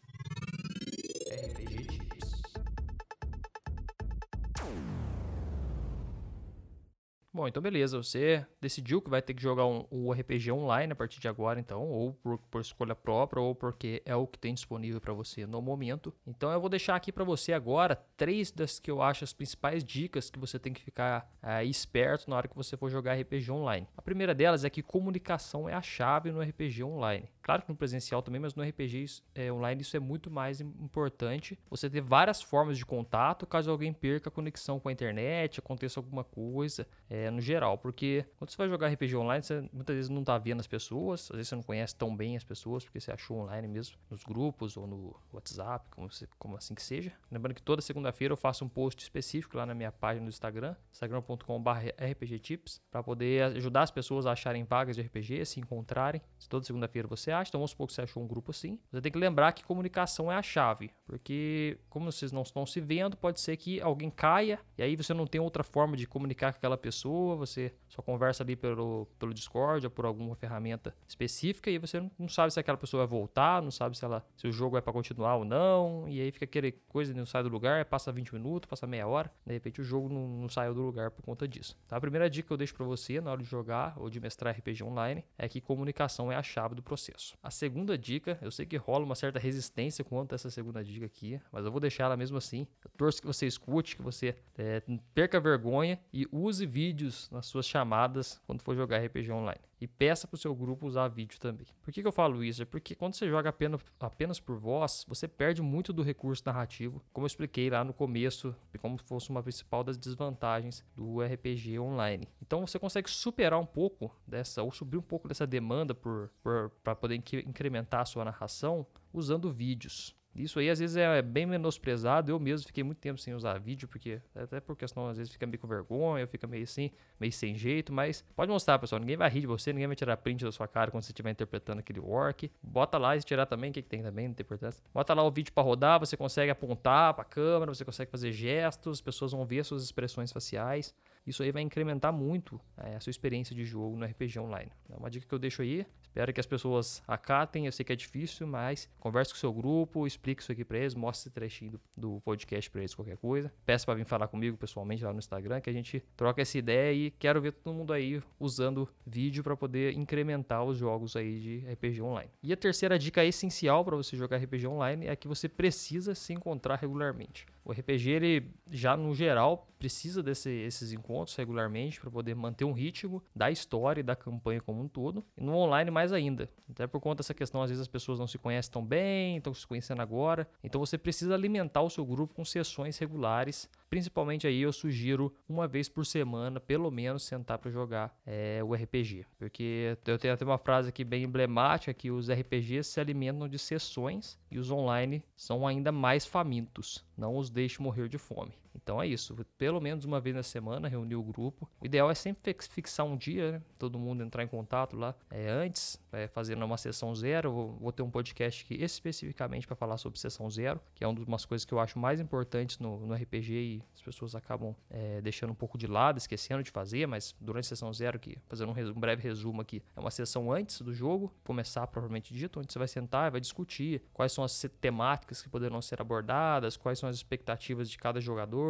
Bom, então beleza, você decidiu que vai ter que jogar um, um RPG online a partir de agora, então, ou por, por escolha própria, ou porque é o que tem disponível para você no momento. Então eu vou deixar aqui para você agora três das que eu acho as principais dicas que você tem que ficar é, esperto na hora que você for jogar RPG online. A primeira delas é que comunicação é a chave no RPG online. Claro que no presencial também, mas no RPG é, online isso é muito mais importante. Você ter várias formas de contato caso alguém perca a conexão com a internet, aconteça alguma coisa, é, no geral. Porque quando você vai jogar RPG online, você muitas vezes não está vendo as pessoas, às vezes você não conhece tão bem as pessoas, porque você achou online mesmo, nos grupos ou no WhatsApp, como, você, como assim que seja. Lembrando que toda segunda-feira eu faço um post específico lá na minha página do Instagram, instagram.com.br/rpgtips, para poder ajudar as pessoas a acharem vagas de RPG, se encontrarem. Toda segunda-feira você acha. Então vamos supor que você achou um grupo assim. Você tem que lembrar que comunicação é a chave. Porque como vocês não estão se vendo, pode ser que alguém caia e aí você não tem outra forma de comunicar com aquela pessoa. Você só conversa ali pelo, pelo Discord ou por alguma ferramenta específica e você não sabe se aquela pessoa vai voltar, não sabe se, ela, se o jogo é para continuar ou não. E aí fica aquele coisa não sai do lugar, passa 20 minutos, passa meia hora. De repente o jogo não, não saiu do lugar por conta disso. Tá? A primeira dica que eu deixo para você na hora de jogar ou de mestrar RPG online é que comunicação é a chave do processo. A segunda dica, eu sei que rola uma certa resistência quanto a essa segunda dica aqui, mas eu vou deixar ela mesmo assim. Eu torço que você escute, que você é, perca vergonha e use vídeos nas suas chamadas quando for jogar RPG online. E peça para o seu grupo usar vídeo também. Por que, que eu falo isso? É porque quando você joga apenas, apenas por voz, você perde muito do recurso narrativo, como eu expliquei lá no começo, como fosse uma principal das desvantagens do RPG online. Então você consegue superar um pouco dessa, ou subir um pouco dessa demanda para poder incrementar a sua narração usando vídeos. Isso aí às vezes é bem menosprezado. Eu mesmo fiquei muito tempo sem usar vídeo, porque até porque às vezes fica meio com vergonha, fica meio assim, meio sem jeito, mas pode mostrar, pessoal. Ninguém vai rir de você, ninguém vai tirar print da sua cara quando você estiver interpretando aquele work. Bota lá e tirar também, o que, que tem também, não tem importância. Bota lá o vídeo para rodar, você consegue apontar para a câmera, você consegue fazer gestos, as pessoas vão ver suas expressões faciais. Isso aí vai incrementar muito é, a sua experiência de jogo no RPG online. É uma dica que eu deixo aí. Espero que as pessoas acatem. Eu sei que é difícil, mas converse com o seu grupo, explique isso aqui para eles, mostre esse trechinho do, podcast para eles, qualquer coisa. Peça para vir falar comigo pessoalmente lá no Instagram, que a gente troca essa ideia e quero ver todo mundo aí usando vídeo para poder incrementar os jogos aí de RPG online. E a terceira dica essencial para você jogar RPG online é que você precisa se encontrar regularmente. O RPG, ele já no geral, precisa desses encontros regularmente para poder manter um ritmo da história e da campanha como um todo. E no online, mais ainda. Até por conta dessa questão, às vezes as pessoas não se conhecem tão bem, estão se conhecendo agora. Então você precisa alimentar o seu grupo com sessões regulares Principalmente aí eu sugiro uma vez por semana, pelo menos, sentar para jogar é, o RPG. Porque eu tenho até uma frase aqui bem emblemática que os RPGs se alimentam de sessões e os online são ainda mais famintos. Não os deixe morrer de fome. Então é isso, pelo menos uma vez na semana reunir o grupo. O ideal é sempre fixar um dia, né? todo mundo entrar em contato lá é, antes, é, fazendo uma sessão zero. Vou, vou ter um podcast aqui especificamente para falar sobre sessão zero, que é uma das coisas que eu acho mais importantes no, no RPG e as pessoas acabam é, deixando um pouco de lado, esquecendo de fazer, mas durante a sessão zero, que fazendo um, um, breve resumo aqui, é uma sessão antes do jogo começar propriamente dito, onde você vai sentar e vai discutir quais são as temáticas que poderão ser abordadas, quais são as expectativas de cada jogador,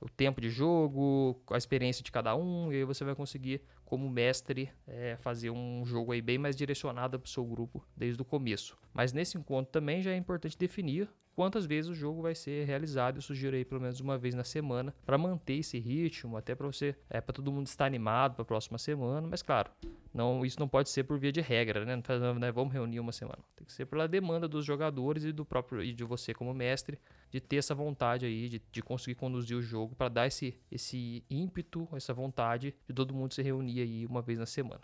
o tempo de jogo, a experiência de cada um, e aí você vai conseguir como mestre é, fazer um jogo aí bem mais direcionado para o seu grupo desde o começo. Mas nesse encontro também já é importante definir quantas vezes o jogo vai ser realizado. Eu sugiro aí pelo menos uma vez na semana para manter esse ritmo, até para você, é para todo mundo estar animado para a próxima semana. Mas claro, não, isso não pode ser por via de regra, né? Não, né? Vamos reunir uma semana. Tem que ser pela demanda dos jogadores e do próprio e de você como mestre de ter essa vontade aí de, de conseguir conduzir o jogo para dar esse, esse ímpeto, essa vontade de todo mundo se reunir aí uma vez na semana.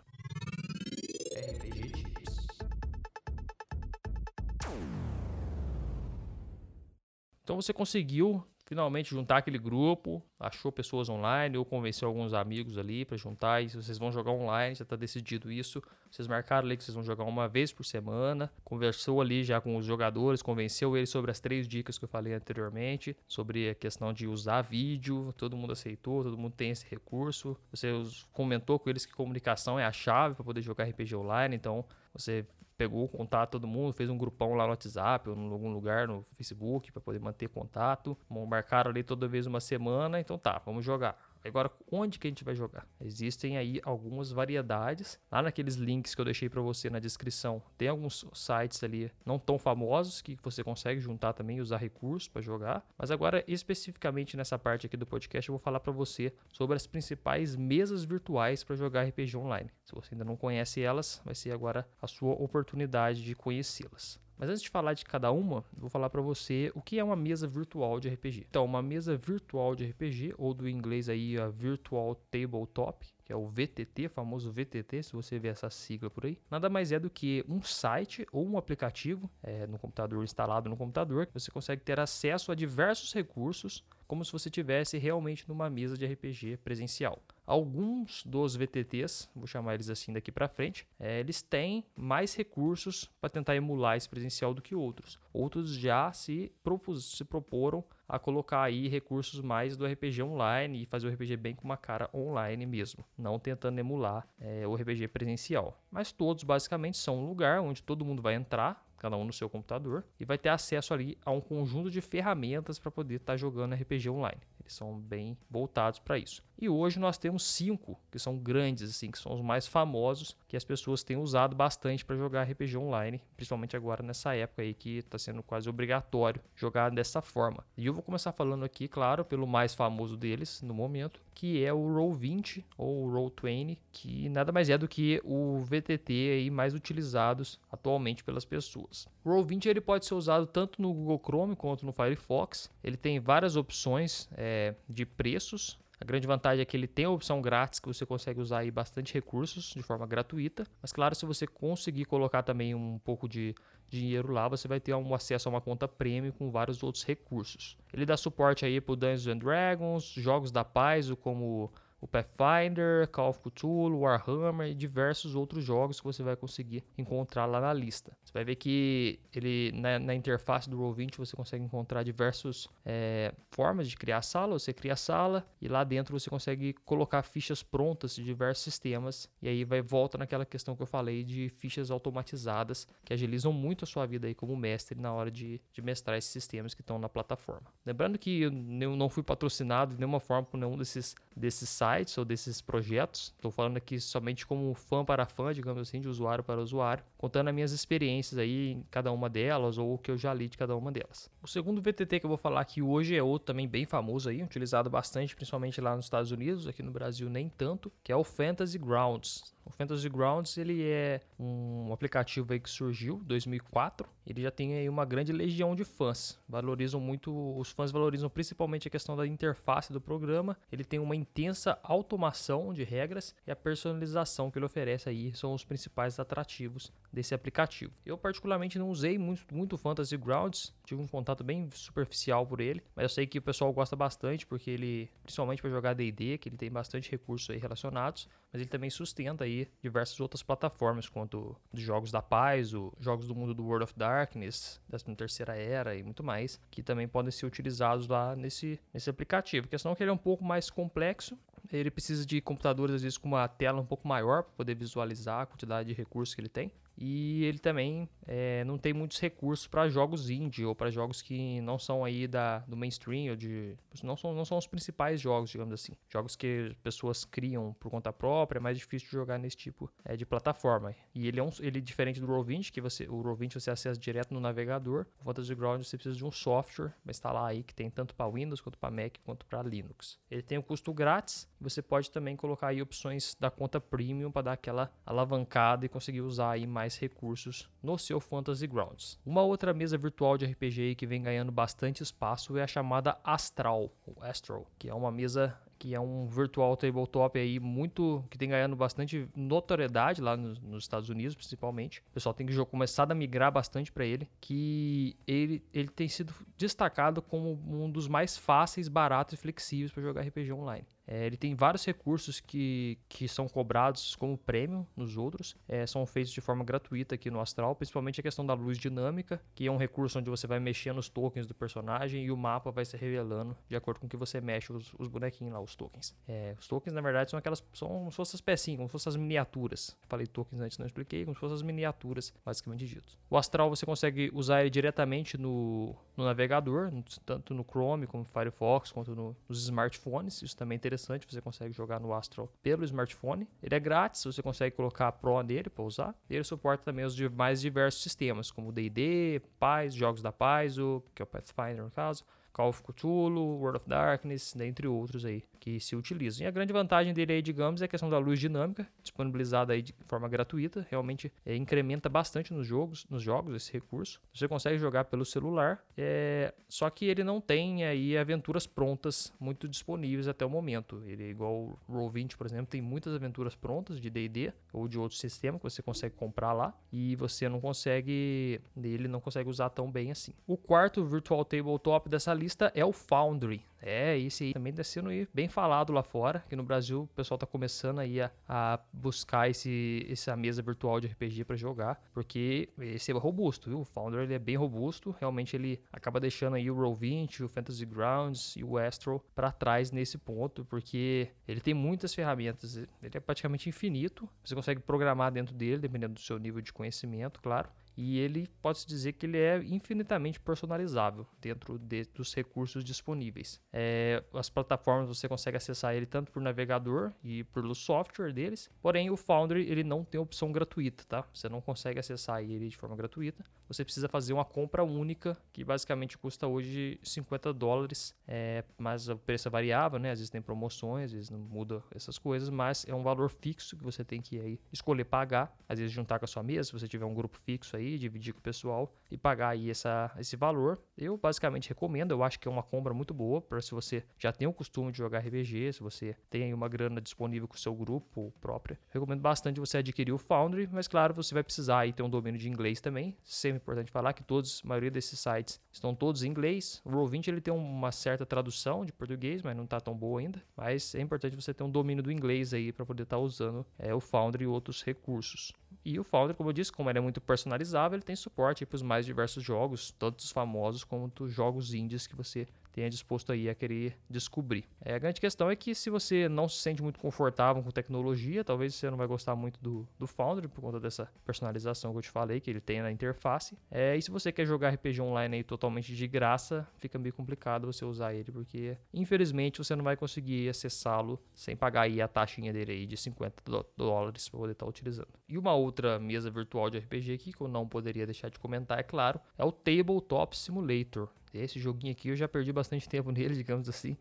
Então você conseguiu finalmente juntar aquele grupo, achou pessoas online ou convenceu alguns amigos ali para juntar e vocês vão jogar online, já está decidido isso. Vocês marcaram ali que vocês vão jogar uma vez por semana, conversou ali já com os jogadores, convenceu eles sobre as três dicas que eu falei anteriormente, sobre a questão de usar vídeo, todo mundo aceitou, todo mundo tem esse recurso. Você comentou com eles que comunicação é a chave para poder jogar RPG online, então você pegou o contato todo mundo, fez um grupão lá no WhatsApp ou em algum lugar no Facebook para poder manter contato. Marcaram ali toda vez uma semana, então tá, vamos jogar. Agora, onde que a gente vai jogar? Existem aí algumas variedades. Lá naqueles links que eu deixei para você na descrição, tem alguns sites ali não tão famosos que você consegue juntar também e usar recursos para jogar. Mas agora, especificamente nessa parte aqui do podcast, eu vou falar para você sobre as principais mesas virtuais para jogar RPG online. Se você ainda não conhece elas, vai ser agora a sua oportunidade de conhecê-las. Mas antes de falar de cada uma, vou falar para você o que é uma mesa virtual de RPG. Então, uma mesa virtual de RPG, ou do inglês aí a Virtual Tabletop, que é o VTT, famoso VTT, se você ver essa sigla por aí, nada mais é do que um site ou um aplicativo é, no computador instalado no computador que você consegue ter acesso a diversos recursos como se você tivesse realmente numa mesa de RPG presencial. Alguns dos VTTs, vou chamar eles assim daqui para frente, é, eles têm mais recursos para tentar emular esse presencial do que outros. Outros já se, propus, se proporam a colocar aí recursos mais do RPG online e fazer o RPG bem com uma cara online mesmo, não tentando emular é, o RPG presencial. Mas todos basicamente são um lugar onde todo mundo vai entrar, cada um no seu computador, e vai ter acesso ali a um conjunto de ferramentas para poder estar tá jogando RPG online. Eles são bem voltados para isso. E hoje nós temos cinco que são grandes, assim, que são os mais famosos, que as pessoas têm usado bastante para jogar RPG online, principalmente agora nessa época aí que está sendo quase obrigatório jogar dessa forma. E eu vou começar falando aqui, claro, pelo mais famoso deles no momento, que é o Roll20 ou Roll20, que nada mais é do que o VTT aí mais utilizados atualmente pelas pessoas. O Roll20 ele pode ser usado tanto no Google Chrome quanto no Firefox. Ele tem várias opções é, de preços A grande vantagem é que ele tem a opção grátis que você consegue usar aí bastante recursos de forma gratuita. Mas claro, se você conseguir colocar também um pouco de dinheiro lá, você vai ter um acesso a uma conta premium com vários outros recursos. Ele dá suporte aí para Dungeons and Dragons, jogos da paz, como o Pathfinder, Call of Cthulhu, Warhammer e diversos outros jogos que você vai conseguir encontrar lá na lista. Você vai ver que ele na, na interface do Roll20 você consegue encontrar diversas é, formas de criar sala. Você cria a sala e lá dentro você consegue colocar fichas prontas de diversos sistemas e aí vai volta naquela questão que eu falei de fichas automatizadas que agilizam muito a sua vida aí como mestre na hora de, de mestrar esses sistemas que estão na plataforma. Lembrando que eu não fui patrocinado de nenhuma forma por nenhum desses, desses sites ou desses projetos. Estou falando aqui somente como fã para fã, digamos assim, de usuário para usuário, contando as minhas experiências aí em cada uma delas ou o que eu já li de cada uma delas. O segundo VTT que eu vou falar aqui hoje é outro também bem famoso aí, utilizado bastante, principalmente lá nos Estados Unidos, aqui no Brasil nem tanto, que é o Fantasy Grounds. O Fantasy Grounds ele é um aplicativo aí que surgiu em 2004. Ele já tem aí uma grande legião de fãs. Valorizam muito, os fãs valorizam principalmente a questão da interface do programa. Ele tem uma intensa automação de regras e a personalização que ele oferece aí são os principais atrativos desse aplicativo. Eu particularmente não usei muito, muito Fantasy Grounds, tive um contato bem superficial por ele, mas eu sei que o pessoal gosta bastante porque ele, principalmente para jogar D&D, que ele tem bastante recursos aí relacionados, mas ele também sustenta aí diversas outras plataformas, quanto os jogos da paz, os jogos do mundo do World of Darkness, da terceira era e muito mais, que também podem ser utilizados lá nesse, nesse aplicativo. A questão é que ele é um pouco mais complexo, ele precisa de computadores às vezes com uma tela um pouco maior para poder visualizar a quantidade de recursos que ele tem. E ele também é, não tem muitos recursos para jogos indie ou para jogos que não são aí da, do mainstream ou de não são, não são os principais jogos, digamos assim. Jogos que pessoas criam por conta própria, é mais difícil de jogar nesse tipo é, de plataforma. E ele é um, ele diferente do Roll20, que você o Roll20 você acessa direto no navegador. O Fantasy Ground você precisa de um software para instalar aí que tem tanto para Windows quanto para Mac quanto para Linux. Ele tem um custo grátis. Você pode também colocar aí opções da conta premium para dar aquela alavancada e conseguir usar aí mais recursos no seu Fantasy Grounds. Uma outra mesa virtual de RPG que vem ganhando bastante espaço é a chamada Astral, ou Astral, que é uma mesa que é um virtual tabletop aí muito que tem ganhando bastante notoriedade lá nos, nos Estados Unidos, principalmente. O pessoal tem que começar a migrar bastante para ele, que ele, ele tem sido destacado como um dos mais fáceis, baratos e flexíveis para jogar RPG online. É, ele tem vários recursos que, que são cobrados como prêmio nos outros, é, são feitos de forma gratuita aqui no Astral, principalmente a questão da luz dinâmica, que é um recurso onde você vai mexer nos tokens do personagem e o mapa vai se revelando de acordo com que você mexe os, os bonequinhos lá, os tokens. É, os tokens, na verdade, são aquelas. são como se fossem as pecinhas, como se fossem as miniaturas. Falei tokens antes, não expliquei, como se fossem as miniaturas, basicamente dito. O Astral você consegue usar ele diretamente no, no navegador, tanto no Chrome como no Firefox, quanto no, nos smartphones. Isso também é interessante interessante, você consegue jogar no Astro pelo smartphone. Ele é grátis, você consegue colocar a Pro nele para usar. Ele suporta também os mais diversos sistemas, como D&D, Paz, jogos da Paz, o, que é o Pathfinder no caso, Call of Cthulhu, World of Darkness, dentre outros aí que se utilizam. E a grande vantagem dele aí, digamos, é a questão da luz dinâmica, disponibilizada aí de forma gratuita, realmente é, incrementa bastante nos jogos, nos jogos esse recurso. Você consegue jogar pelo celular, é, só que ele não tem aí aventuras prontas muito disponíveis até o momento. Ele é igual o Roll20, por exemplo, tem muitas aventuras prontas de D&D ou de outro sistema que você consegue comprar lá e você não consegue, ele não consegue usar tão bem assim. O quarto virtual tabletop dessa lista é o Foundry. É, esse aí também está sendo bem falado lá fora, que no Brasil o pessoal está começando aí a, a, buscar esse, essa mesa virtual de RPG para jogar, porque esse é robusto, viu? O Founder ele é bem robusto, realmente ele acaba deixando aí o Roll20, o Fantasy Grounds e o Astro para trás nesse ponto, porque ele tem muitas ferramentas, ele é praticamente infinito, você consegue programar dentro dele, dependendo do seu nível de conhecimento, claro e ele pode-se dizer que ele é infinitamente personalizável dentro de, dos recursos disponíveis. É, as plataformas você consegue acessar ele tanto por navegador e pelo software deles, porém o Foundry ele não tem opção gratuita, tá? Você não consegue acessar ele de forma gratuita. você precisa fazer uma compra única, que basicamente custa hoje 50 dólares, é, mas o preço é variável, né? Às vezes tem promoções, às vezes não muda essas coisas, mas é um valor fixo que você tem que aí escolher pagar, às vezes juntar com a sua mesa, se você tiver um grupo fixo aí, dividir com o pessoal e pagar aí essa, esse valor. Eu basicamente recomendo, eu acho que é uma compra muito boa para se você já tem o costume de jogar RPG, se você tem aí uma grana disponível com o seu grupo próprio. Recomendo bastante você adquirir o Foundry, mas claro, você vai precisar aí ter um domínio de inglês também. Sempre importante falar que todos, a maioria desses sites estão todos em inglês. O Roll20 ele tem uma certa tradução de português, mas não está tão boa ainda. Mas é importante você ter um domínio do inglês aí para poder estar tá usando é, o Foundry e outros recursos. E o Foundry, como eu disse, como ele é muito personalizável, ele tem suporte para os mais diversos jogos, tanto os famosos quanto os jogos indies que você tenha disposto aí a querer descobrir. É, a grande questão é que se você não se sente muito confortável com tecnologia, talvez você não vai gostar muito do, do Foundry por conta dessa personalização que eu te falei, que ele tem na interface. É, e se você quer jogar RPG online aí totalmente de graça, fica meio complicado você usar ele, porque infelizmente você não vai conseguir acessá-lo sem pagar aí a taxinha dele aí de 50 dólares para poder estar tá utilizando. E uma outra mesa virtual de RPG aqui que eu não poderia deixar de comentar, é claro, é o Tabletop Simulator. Esse joguinho aqui eu já perdi bastante tempo <laughs> nele, digamos assim,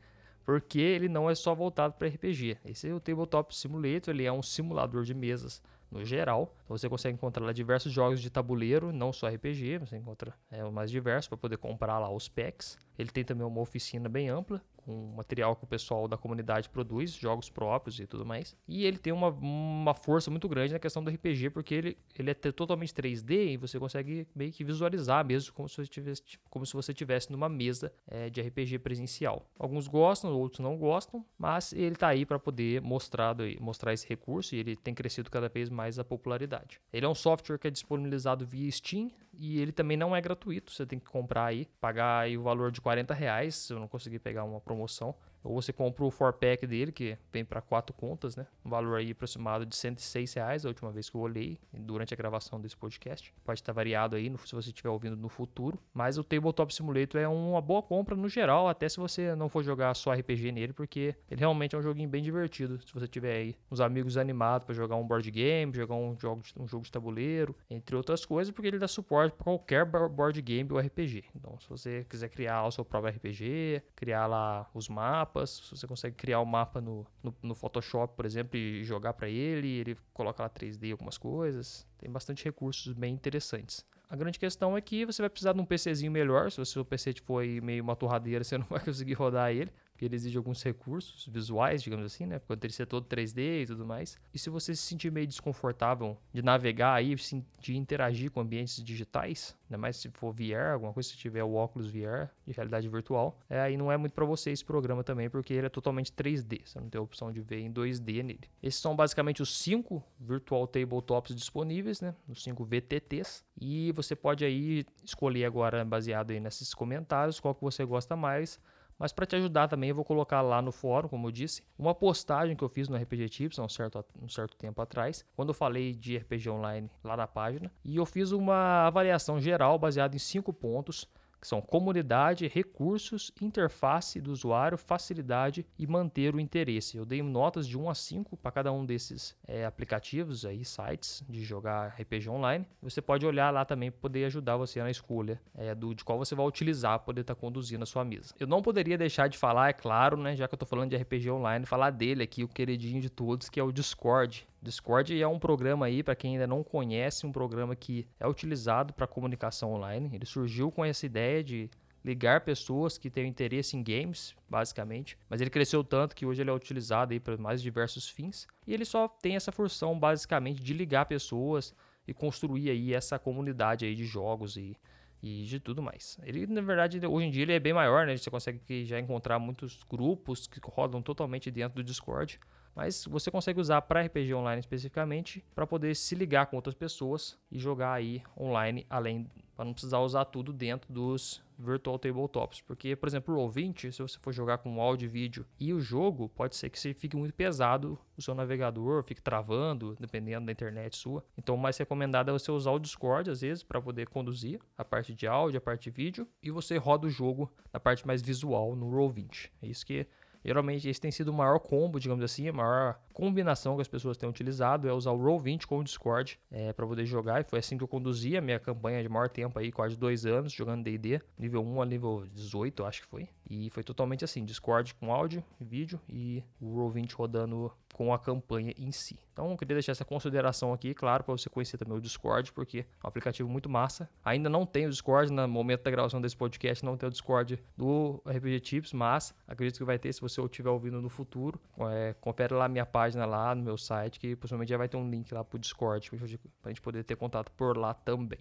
porque ele não é só voltado para RPG. Esse é o Tabletop Simulator, ele é um simulador de mesas no geral. Então você consegue encontrar lá diversos jogos de tabuleiro, não só RPG, você encontra é, o mais diversos para poder comprar lá os packs. Ele tem também uma oficina bem ampla, com material que o pessoal da comunidade produz, jogos próprios e tudo mais. E ele tem uma, uma força muito grande na questão do RPG, porque ele, ele é totalmente 3D e você consegue meio que visualizar mesmo como se você tivesse, como se você tivesse numa mesa é, de RPG presencial. Alguns gostam, outros não gostam, mas ele está aí para poder mostrar, mostrar esse recurso e ele tem crescido cada vez mais a popularidade. Ele é um software que é disponibilizado via Steam, e ele também não é gratuito, você tem que comprar aí, pagar aí o valor de 40 reais, eu não conseguir pegar uma promoção. Ou você compra o 4-pack dele, que vem para quatro contas, né? Um valor aí aproximado de 106 reais, a última vez que eu olhei, durante a gravação desse podcast. Pode estar variado aí, se você estiver ouvindo no futuro. Mas o Tabletop Simulator é uma boa compra no geral, até se você não for jogar só RPG nele, porque ele realmente é um joguinho bem divertido. Se você tiver aí uns amigos animados para jogar um board game, jogar um jogo, de, um jogo de tabuleiro, entre outras coisas, porque ele dá suporte para qualquer board game ou RPG. Então, se você quiser criar o seu próprio RPG, criar lá os mapas, mapas, você consegue criar o um mapa no, no, no, Photoshop, por exemplo, e jogar para ele, ele coloca lá 3D algumas coisas. Tem bastante recursos bem interessantes. A grande questão é que você vai precisar de um PCzinho melhor. Se o seu PC for meio uma torradeira, <laughs> você não vai conseguir rodar ele porque ele exige alguns recursos visuais, digamos assim, né? Porque ele ser todo 3D e tudo mais. E se você se sentir meio desconfortável de navegar aí, de interagir com ambientes digitais, ainda mais se for VR, alguma coisa, se tiver o óculos VR de realidade virtual, é, aí não é muito para você esse programa também, porque ele é totalmente 3D. Você não tem a opção de ver em 2D nele. Esses são basicamente os cinco Virtual Tabletops disponíveis, né? Os cinco VTTs. E você pode aí escolher agora, baseado aí nesses comentários, qual que você gosta mais mas para te ajudar também, eu vou colocar lá no fórum, como eu disse, uma postagem que eu fiz no RPG Tips há um certo, um certo tempo atrás, quando eu falei de RPG online lá na página. E eu fiz uma avaliação geral baseada em cinco pontos que são comunidade, recursos, interface do usuário, facilidade e manter o interesse. Eu dei notas de 1 a 5 para cada um desses é, aplicativos, aí, sites de jogar RPG online. Você pode olhar lá também para poder ajudar você na escolha é, do, de qual você vai utilizar para poder estar tá conduzindo a sua mesa. Eu não poderia deixar de falar, é claro, né, já que eu estou falando de RPG online, falar dele aqui, o queridinho de todos, que é o Discord. Discord é um programa aí, para quem ainda não conhece, um programa que é utilizado para comunicação online. Ele surgiu com essa ideia de ligar pessoas que têm interesse em games, basicamente. Mas ele cresceu tanto que hoje ele é utilizado aí para mais diversos fins. E ele só tem essa função, basicamente, de ligar pessoas e construir aí essa comunidade aí de jogos e, e de tudo mais. Ele, na verdade, hoje em dia ele é bem maior, né? Você consegue já encontrar muitos grupos que rodam totalmente dentro do Discord. Mas você consegue usar para RPG online especificamente para poder se ligar com outras pessoas e jogar aí online, além para não precisar usar tudo dentro dos virtual tabletops. Porque, por exemplo, o Roll20, se você for jogar com áudio e vídeo e o jogo, pode ser que você fique muito pesado o seu navegador, fique travando, dependendo da internet sua. Então, o mais recomendado é você usar o Discord, às vezes, para poder conduzir a parte de áudio, a parte de vídeo, e você roda o jogo na parte mais visual no Roll20. É isso que Geralmente esse tem sido o maior combo, digamos assim, a maior combinação que as pessoas têm utilizado é usar o Roll20 com o Discord é, para poder jogar. E foi assim que eu conduzi a minha campanha de maior tempo aí, quase dois anos, jogando D&D, nível 1 a nível 18, eu acho que foi. E foi totalmente assim, Discord com áudio, vídeo e o Roll20 rodando com a campanha em si. Então, eu queria deixar essa consideração aqui, claro, para você conhecer também o Discord, porque é um aplicativo muito massa. Ainda não tem o Discord, no momento da gravação desse podcast, não tem o Discord do RPG Tips, mas acredito que vai ter se você estiver ouvindo no futuro. É, confere lá minha página lá no meu site, que possivelmente já vai ter um link lá para o Discord, para a gente poder ter contato por lá também.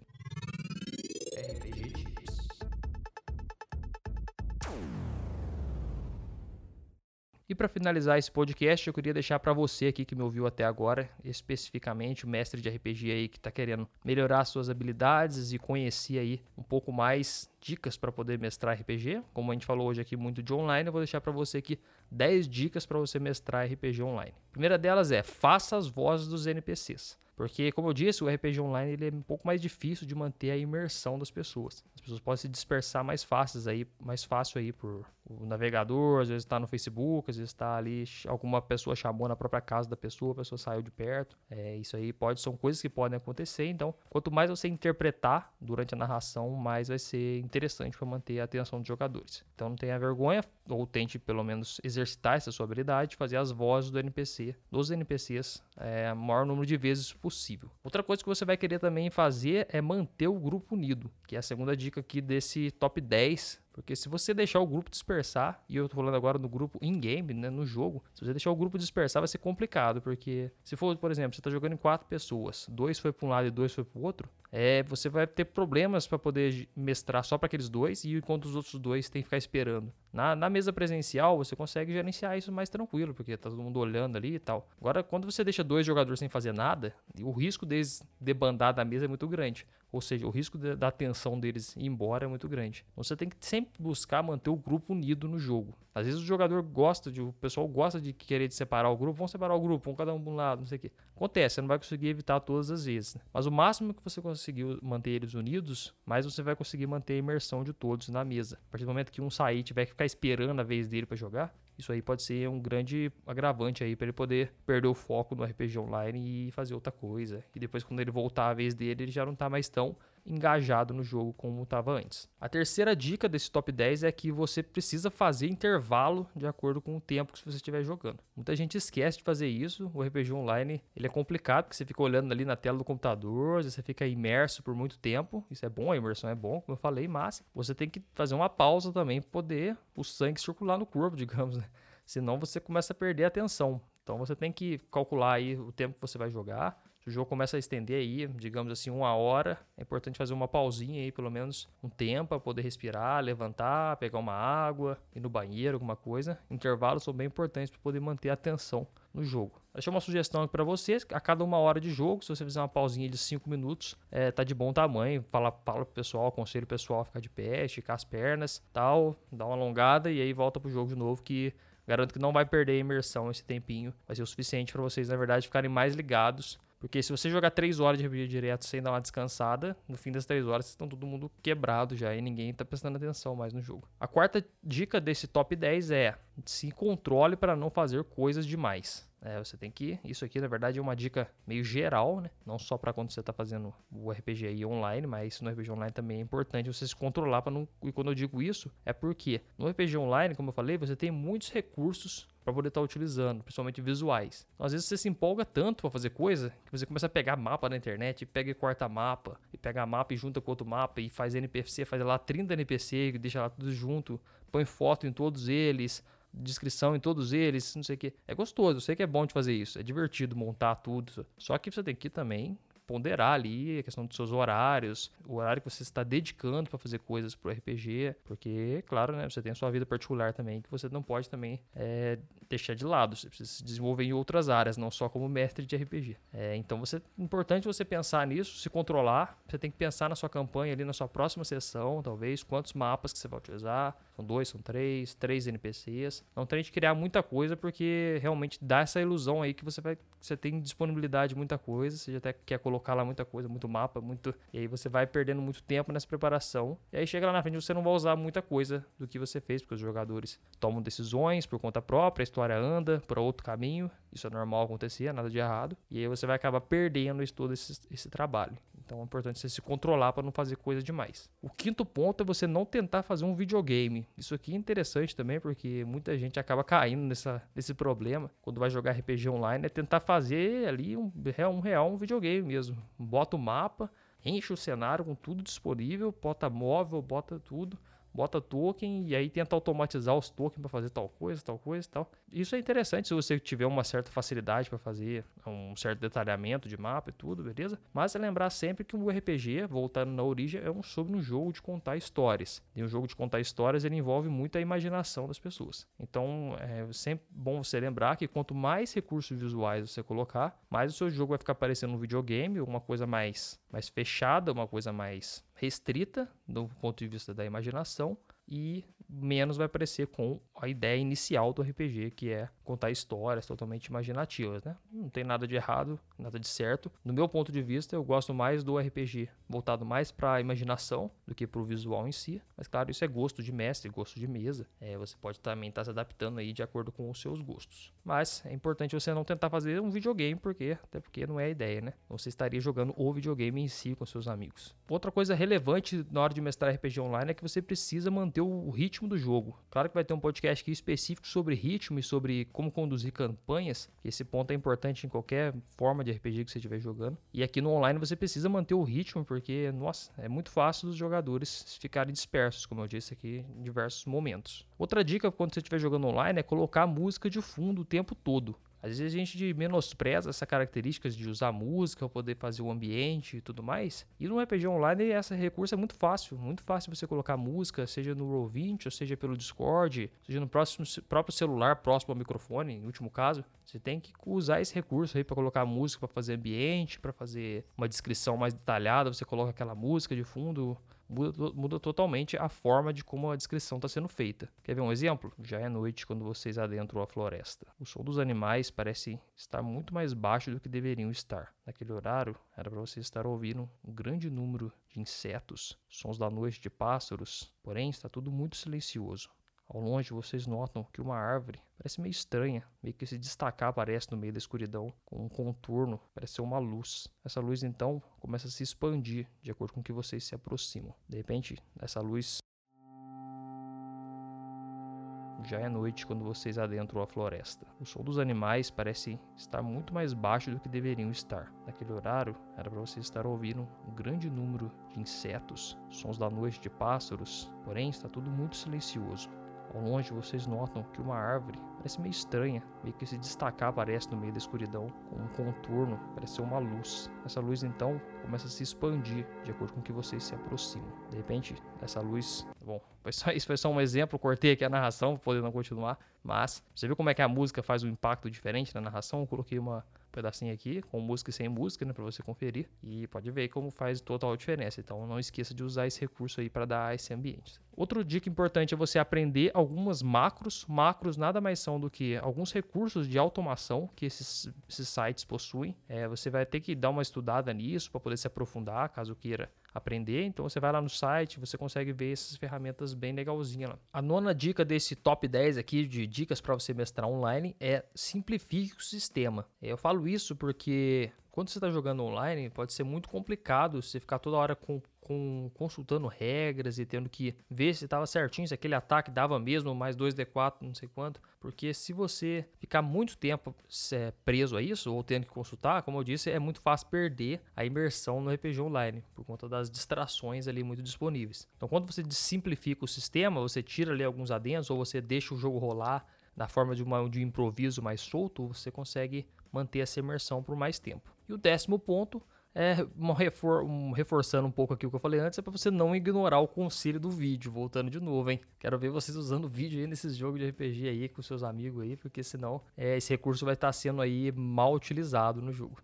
E para finalizar esse podcast, eu queria deixar para você aqui que me ouviu até agora, especificamente o mestre de RPG aí que está querendo melhorar suas habilidades e conhecer aí um pouco mais dicas para poder mestrar RPG. Como a gente falou hoje aqui muito de online, eu vou deixar para você aqui 10 dicas para você mestrar RPG online. A primeira delas é: faça as vozes dos NPCs. Porque, como eu disse, o RPG online ele é um pouco mais difícil de manter a imersão das pessoas. As pessoas podem se dispersar mais fáceis aí, mais fácil aí por o navegador, às vezes está no Facebook, às vezes está ali, alguma pessoa chamou na própria casa da pessoa, a pessoa saiu de perto. É, isso aí pode, são coisas que podem acontecer. Então, quanto mais você interpretar durante a narração, mais vai ser interessante para manter a atenção dos jogadores. Então, não tenha vergonha, ou tente pelo menos exercitar essa sua habilidade, fazer as vozes do NPC, dos NPCs, é, maior número de vezes possível. Outra coisa que você vai querer também fazer é manter o grupo unido, que é a segunda dica aqui desse top 10 porque se você deixar o grupo dispersar, e eu tô falando agora no grupo in-game, né, no jogo, se você deixar o grupo dispersar vai ser complicado, porque se for, por exemplo, você tá jogando em quatro pessoas, dois foi para um lado e dois foi para o outro, é, você vai ter problemas para poder mestrar só para aqueles dois, e enquanto os outros dois tem que ficar esperando. Na, na mesa presencial, você consegue gerenciar isso mais tranquilo, porque tá todo mundo olhando ali e tal. Agora, quando você deixa dois jogadores sem fazer nada, o risco deles debandar da mesa é muito grande. Ou seja, o risco de, da atenção deles ir embora é muito grande. Então, você tem que sempre buscar manter o grupo unido no jogo. Às vezes o jogador gosta de, o pessoal gosta de querer de separar o grupo, vão separar o grupo, vão cada um para um lado, não sei o quê. Acontece, você não vai conseguir evitar todas as vezes. Né? Mas o máximo que você conseguir manter eles unidos, mais você vai conseguir manter a imersão de todos na mesa. A partir do momento que um sair tiver que ficar esperando a vez dele para jogar, isso aí pode ser um grande agravante aí para ele poder perder o foco no RPG online e fazer outra coisa. E depois quando ele voltar a vez dele, ele já não tá mais tão engajado no jogo como estava antes. A terceira dica desse top 10 é que você precisa fazer intervalo de acordo com o tempo que você estiver jogando. Muita gente esquece de fazer isso. O RPG online ele é complicado porque você fica olhando ali na tela do computador, você fica imerso por muito tempo. Isso é bom, a imersão é bom, como eu falei, mas você tem que fazer uma pausa também para poder o sangue circular no corpo, <laughs> digamos, né? Senão você começa a perder a atenção. Então você tem que calcular aí o tempo que você vai jogar, o jogo começa a estender aí, digamos assim, uma hora, é importante fazer uma pausinha aí, pelo menos um tempo, para poder respirar, levantar, pegar uma água, ir no banheiro, alguma coisa. Intervalos são bem importantes para poder manter a atenção no jogo. Deixar uma sugestão aqui para vocês, a cada uma hora de jogo, se você fizer uma pausinha de 5 minutos, é, tá de bom tamanho, fala, fala pro pessoal, aconselho o pessoal a ficar de pé, esticar as pernas, tal, dá uma alongada e aí volta pro jogo de novo que garanto que não vai perder a imersão esse tempinho, vai ser o suficiente para vocês, na verdade, ficarem mais ligados porque se você jogar 3 horas de RPG direto sem dar uma descansada, no fim das 3 horas vocês estão todo mundo quebrado já e ninguém está prestando atenção mais no jogo. A quarta dica desse top 10 é se controle para não fazer coisas demais. É, você tem que. Isso aqui, na verdade, é uma dica meio geral, né? Não só para quando você está fazendo o RPG aí online, mas no RPG online também é importante você se controlar para não. E quando eu digo isso, é porque no RPG online, como eu falei, você tem muitos recursos para poder estar tá utilizando, principalmente visuais. Então, às vezes você se empolga tanto para fazer coisa que você começa a pegar mapa na internet, pega e corta mapa, e pega mapa e junta com outro mapa e faz NPC, faz lá 30 NPC, deixa lá tudo junto, põe foto em todos eles, descrição em todos eles, não sei o que. É gostoso, eu sei que é bom de fazer isso, é divertido montar tudo. Só que você tem que também ponderar ali a questão dos seus horários, o horário que você está dedicando para fazer coisas para o RPG, porque, claro, né, você tem a sua vida particular também, que você não pode também é, deixar de lado, você precisa se desenvolver em outras áreas, não só como mestre de RPG. É, então, você, é importante você pensar nisso, se controlar, você tem que pensar na sua campanha ali, na sua próxima sessão, talvez, quantos mapas que você vai utilizar, São dois, são três, três NPCs. Não tente criar muita coisa porque realmente dá essa ilusão aí que você vai, você tem disponibilidade de muita coisa, você já até quer colocar lá muita coisa, muito mapa, muito, e aí você vai perdendo muito tempo nessa preparação. E aí chega lá na frente você não vai usar muita coisa do que você fez, porque os jogadores tomam decisões por conta própria, a história anda para outro caminho. Isso é normal acontecer, nada de errado. E aí você vai acabar perdendo todo esse, esse trabalho. Então é importante você se controlar para não fazer coisa demais. O quinto ponto é você não tentar fazer um videogame. Isso aqui é interessante também, porque muita gente acaba caindo nessa, nesse problema quando vai jogar RPG online, é tentar fazer ali um, um real um videogame mesmo. Bota o mapa, enche o cenário com tudo disponível, bota móvel, bota tudo bota token e aí tenta automatizar os tokens para fazer tal coisa, tal coisa e tal. Isso é interessante se você tiver uma certa facilidade para fazer um certo detalhamento de mapa e tudo, beleza? Mas é lembrar sempre que um RPG, voltando na origem, é um sobre um jogo de contar histórias. E um jogo de contar histórias ele envolve muito a imaginação das pessoas. Então é sempre bom você lembrar que quanto mais recursos visuais você colocar, mais o seu jogo vai ficar parecendo um videogame, uma coisa mais, mais fechada, uma coisa mais restrita do ponto de vista da imaginação e menos vai parecer com a ideia inicial do RPG, que é contar histórias totalmente imaginativas, né? Não tem nada de errado, nada de certo. No meu ponto de vista, eu gosto mais do RPG voltado mais para a imaginação do que para o visual em si. Mas claro, isso é gosto de mestre, gosto de mesa. É, você pode também estar tá se adaptando aí de acordo com os seus gostos. Mas é importante você não tentar fazer um videogame, porque até porque não é a ideia, né? Você estaria jogando o videogame em si com seus amigos. Outra coisa relevante na hora de mestrar RPG online é que você precisa manter o ritmo do jogo. Claro que vai ter um podcast aqui específico sobre ritmo e sobre como conduzir campanhas. Esse ponto é importante em qualquer forma de RPG que você estiver jogando. E aqui no online você precisa manter o ritmo, porque, nossa, é muito fácil dos jogadores ficarem dispersos, como eu disse aqui em diversos momentos. Outra dica quando você estiver jogando online é colocar música de fundo o tempo todo. Às vezes a gente menospreza essa característica de usar música poder fazer o ambiente e tudo mais. E no RPG Online esse recurso é muito fácil, muito fácil você colocar música, seja no Roll20, ou seja pelo Discord, seja no próximo, próprio celular próximo ao microfone, em último caso. Você tem que usar esse recurso aí para colocar música, para fazer ambiente, para fazer uma descrição mais detalhada, você coloca aquela música de fundo muda, muda totalmente a forma de como a descrição está sendo feita. Quer ver um exemplo? Já é noite quando vocês adentram a floresta. O som dos animais parece estar muito mais baixo do que deveriam estar. Naquele horário, era para vocês estar ouvindo um grande número de insetos, sons da noite de pássaros, porém está tudo muito silencioso. Ao longe vocês notam que uma árvore parece meio estranha, meio que se destacar aparece no meio da escuridão, com um contorno, parece ser uma luz. Essa luz então começa a se expandir de acordo com que vocês se aproximam. De repente, essa luz já é noite quando vocês adentram a floresta. O som dos animais parece estar muito mais baixo do que deveriam estar. Naquele horário, era para vocês estar ouvindo um grande número de insetos, sons da noite de pássaros, porém está tudo muito silencioso. Ao longe vocês notam que uma árvore parece meio estranha, meio que se destacar aparece no meio da escuridão, com um contorno, parece ser uma luz. Essa luz então começa a se expandir de acordo com que vocês se aproximam. De repente, essa luz, bom, foi só, isso foi só um exemplo, cortei aqui a narração para poder não continuar, mas você viu como é que a música faz um impacto diferente na narração? Eu coloquei uma pedacinho aqui, com música e sem música, né, para você conferir. E pode ver como faz total diferença. Então não esqueça de usar esse recurso aí para dar esse ambiente. Outro dica importante é você aprender algumas macros. Macros nada mais são do que alguns recursos de automação que esses, esses sites possuem. É, você vai ter que dar uma estudada nisso para poder se aprofundar, caso queira aprender. Então você vai lá no site, você consegue ver essas ferramentas bem legalzinhas lá. A nona dica desse top 10 aqui de dicas para você mestrar online é simplifique o sistema. Eu falo isso porque quando você está jogando online, pode ser muito complicado você ficar toda hora com, com, consultando regras e tendo que ver se estava certinho, se aquele ataque dava mesmo mais 2d4, não sei quanto. Porque se você ficar muito tempo é, preso a isso, ou tendo que consultar, como eu disse, é muito fácil perder a imersão no RPG online, por conta das distrações ali muito disponíveis. Então, quando você simplifica o sistema, você tira ali alguns adendos, ou você deixa o jogo rolar na forma de, uma, de um improviso mais solto, você consegue manter essa imersão por mais tempo. E o décimo ponto é refor um, reforçando um pouco aqui o que eu falei antes, é para você não ignorar o conselho do vídeo, voltando de novo, hein? Quero ver vocês usando vídeo aí nesses jogos de RPG aí com seus amigos aí, porque senão é, esse recurso vai estar tá sendo aí mal utilizado no jogo.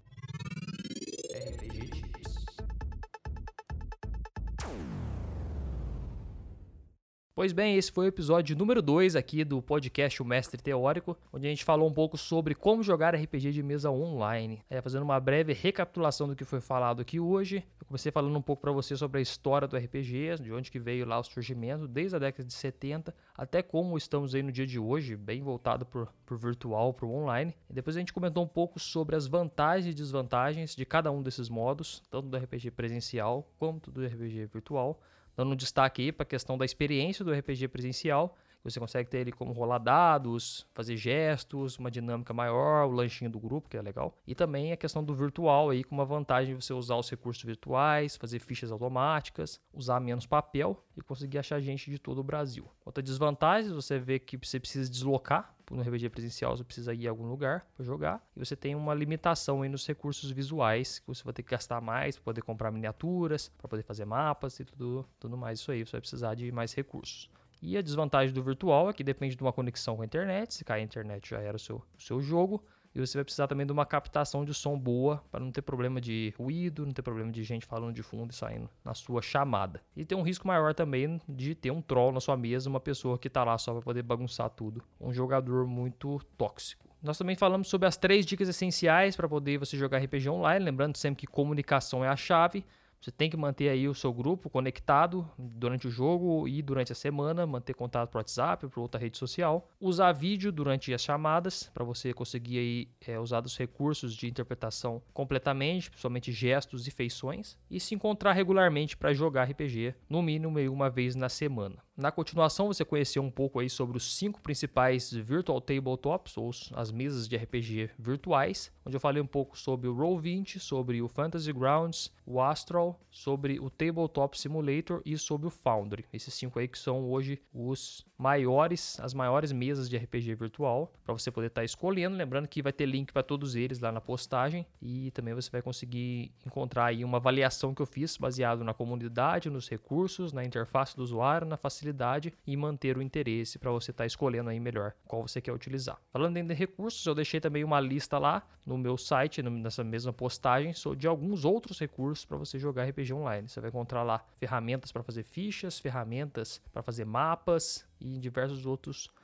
Pois bem, esse foi o episódio número 2 aqui do podcast O Mestre Teórico, onde a gente falou um pouco sobre como jogar RPG de mesa online. É, fazendo uma breve recapitulação do que foi falado aqui hoje, eu comecei falando um pouco para você sobre a história do RPG, de onde que veio lá o surgimento, desde a década de 70 até como estamos aí no dia de hoje, bem voltado para o virtual, para o online. E depois a gente comentou um pouco sobre as vantagens e desvantagens de cada um desses modos, tanto do RPG presencial quanto do RPG virtual dando destaque aí para a questão da experiência do RPG presencial. Você consegue ter ele como rolar dados, fazer gestos, uma dinâmica maior, o lanchinho do grupo, que é legal. E também a questão do virtual aí, com uma vantagem de você usar os recursos virtuais, fazer fichas automáticas, usar menos papel e conseguir achar gente de todo o Brasil. Outra desvantagem, você vê que você precisa deslocar no RPG presencial, você precisa ir a algum lugar para jogar. E você tem uma limitação aí nos recursos visuais, que você vai ter que gastar mais para poder comprar miniaturas, para poder fazer mapas e tudo, tudo mais isso aí. Você vai precisar de mais recursos. E a desvantagem do virtual é que depende de uma conexão com a internet. Se cair a internet já era o seu, o seu jogo. E você vai precisar também de uma captação de som boa para não ter problema de ruído, não ter problema de gente falando de fundo e saindo na sua chamada. E tem um risco maior também de ter um troll na sua mesa, uma pessoa que está lá só para poder bagunçar tudo. Um jogador muito tóxico. Nós também falamos sobre as três dicas essenciais para poder você jogar RPG online, lembrando sempre que comunicação é a chave. Você tem que manter aí o seu grupo conectado durante o jogo e durante a semana, manter contato por WhatsApp, por outra rede social. Usar vídeo durante as chamadas para você conseguir aí é, usar os recursos de interpretação completamente, principalmente gestos e feições. E se encontrar regularmente para jogar RPG, no mínimo uma vez na semana. Na continuação, você conheceu um pouco aí sobre os cinco principais Virtual Tabletops, ou as mesas de RPG virtuais, onde eu falei um pouco sobre o Roll20, sobre o Fantasy Grounds, o Astral, sobre o Tabletop Simulator e sobre o Foundry. Esses cinco aí que são hoje os maiores, as maiores mesas de RPG virtual, para você poder estar tá escolhendo. Lembrando que vai ter link para todos eles lá na postagem e também você vai conseguir encontrar aí uma avaliação que eu fiz baseado na comunidade, nos recursos, na interface do usuário, na facilidade facilidade e manter o interesse para você estar tá escolhendo aí melhor qual você quer utilizar. Falando em recursos, eu deixei também uma lista lá no meu site, nessa mesma postagem, de alguns outros recursos para você jogar RPG online. Você vai encontrar lá ferramentas para fazer fichas, ferramentas para fazer mapas e diversos outros recursos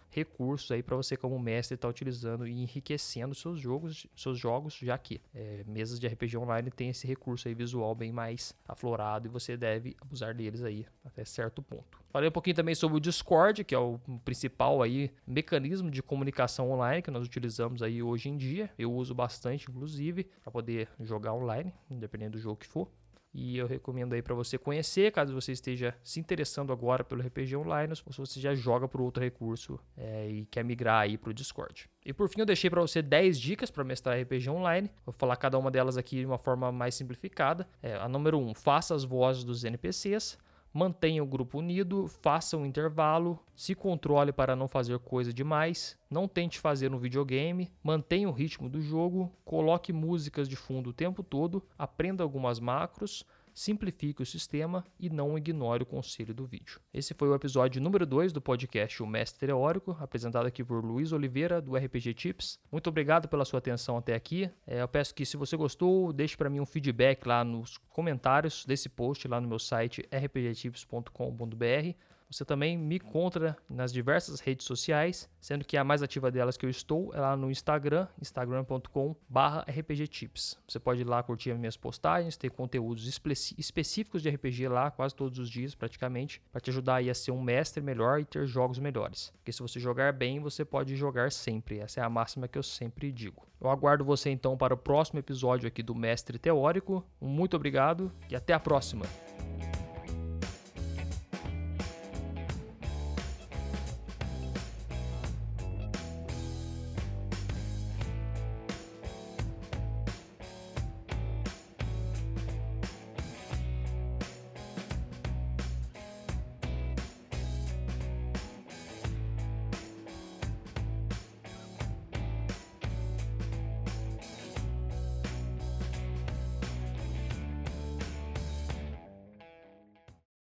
aí para você como mestre estar tá utilizando e enriquecendo seus jogos, seus jogos, já que é, mesas de RPG online tem esse recurso aí visual bem mais aflorado e você deve abusar deles aí até certo ponto. Falei um pouquinho também sobre o Discord, que é o principal aí mecanismo de comunicação online que nós utilizamos aí hoje em dia. Eu uso bastante, inclusive, para poder jogar online, independente do jogo que for. E eu recomendo aí para você conhecer, caso você esteja se interessando agora pelo RPG Online, ou se você já joga por outro recurso é, e quer migrar aí para o Discord. E por fim, eu deixei para você 10 dicas para mestrar RPG Online. Vou falar cada uma delas aqui de uma forma mais simplificada. É, a número 1, um, faça as vozes dos NPCs mantenha o grupo unido, faça um intervalo, se controle para não fazer coisa demais, não tente fazer um videogame, mantenha o ritmo do jogo, coloque músicas de fundo o tempo todo, aprenda algumas macros, simplifique o sistema e não ignore o conselho do vídeo. Esse foi o episódio número 2 do podcast O Mestre Teórico, apresentado aqui por Luiz Oliveira, do RPG Tips. Muito obrigado pela sua atenção até aqui. É, eu peço que, se você gostou, deixe para mim um feedback lá nos comentários desse post lá no meu site rpgtips.com.br. Você também me encontra nas diversas redes sociais, sendo que a mais ativa delas que eu estou é lá no Instagram, instagram.com/rpgtips. Você pode ir lá curtir as minhas postagens, ter conteúdos específicos de RPG lá, quase todos os dias praticamente, para te ajudar a ser um mestre melhor e ter jogos melhores. Porque se você jogar bem, você pode jogar sempre. Essa é a máxima que eu sempre digo. Eu aguardo você então para o próximo episódio aqui do Mestre Teórico. Muito obrigado e até a próxima.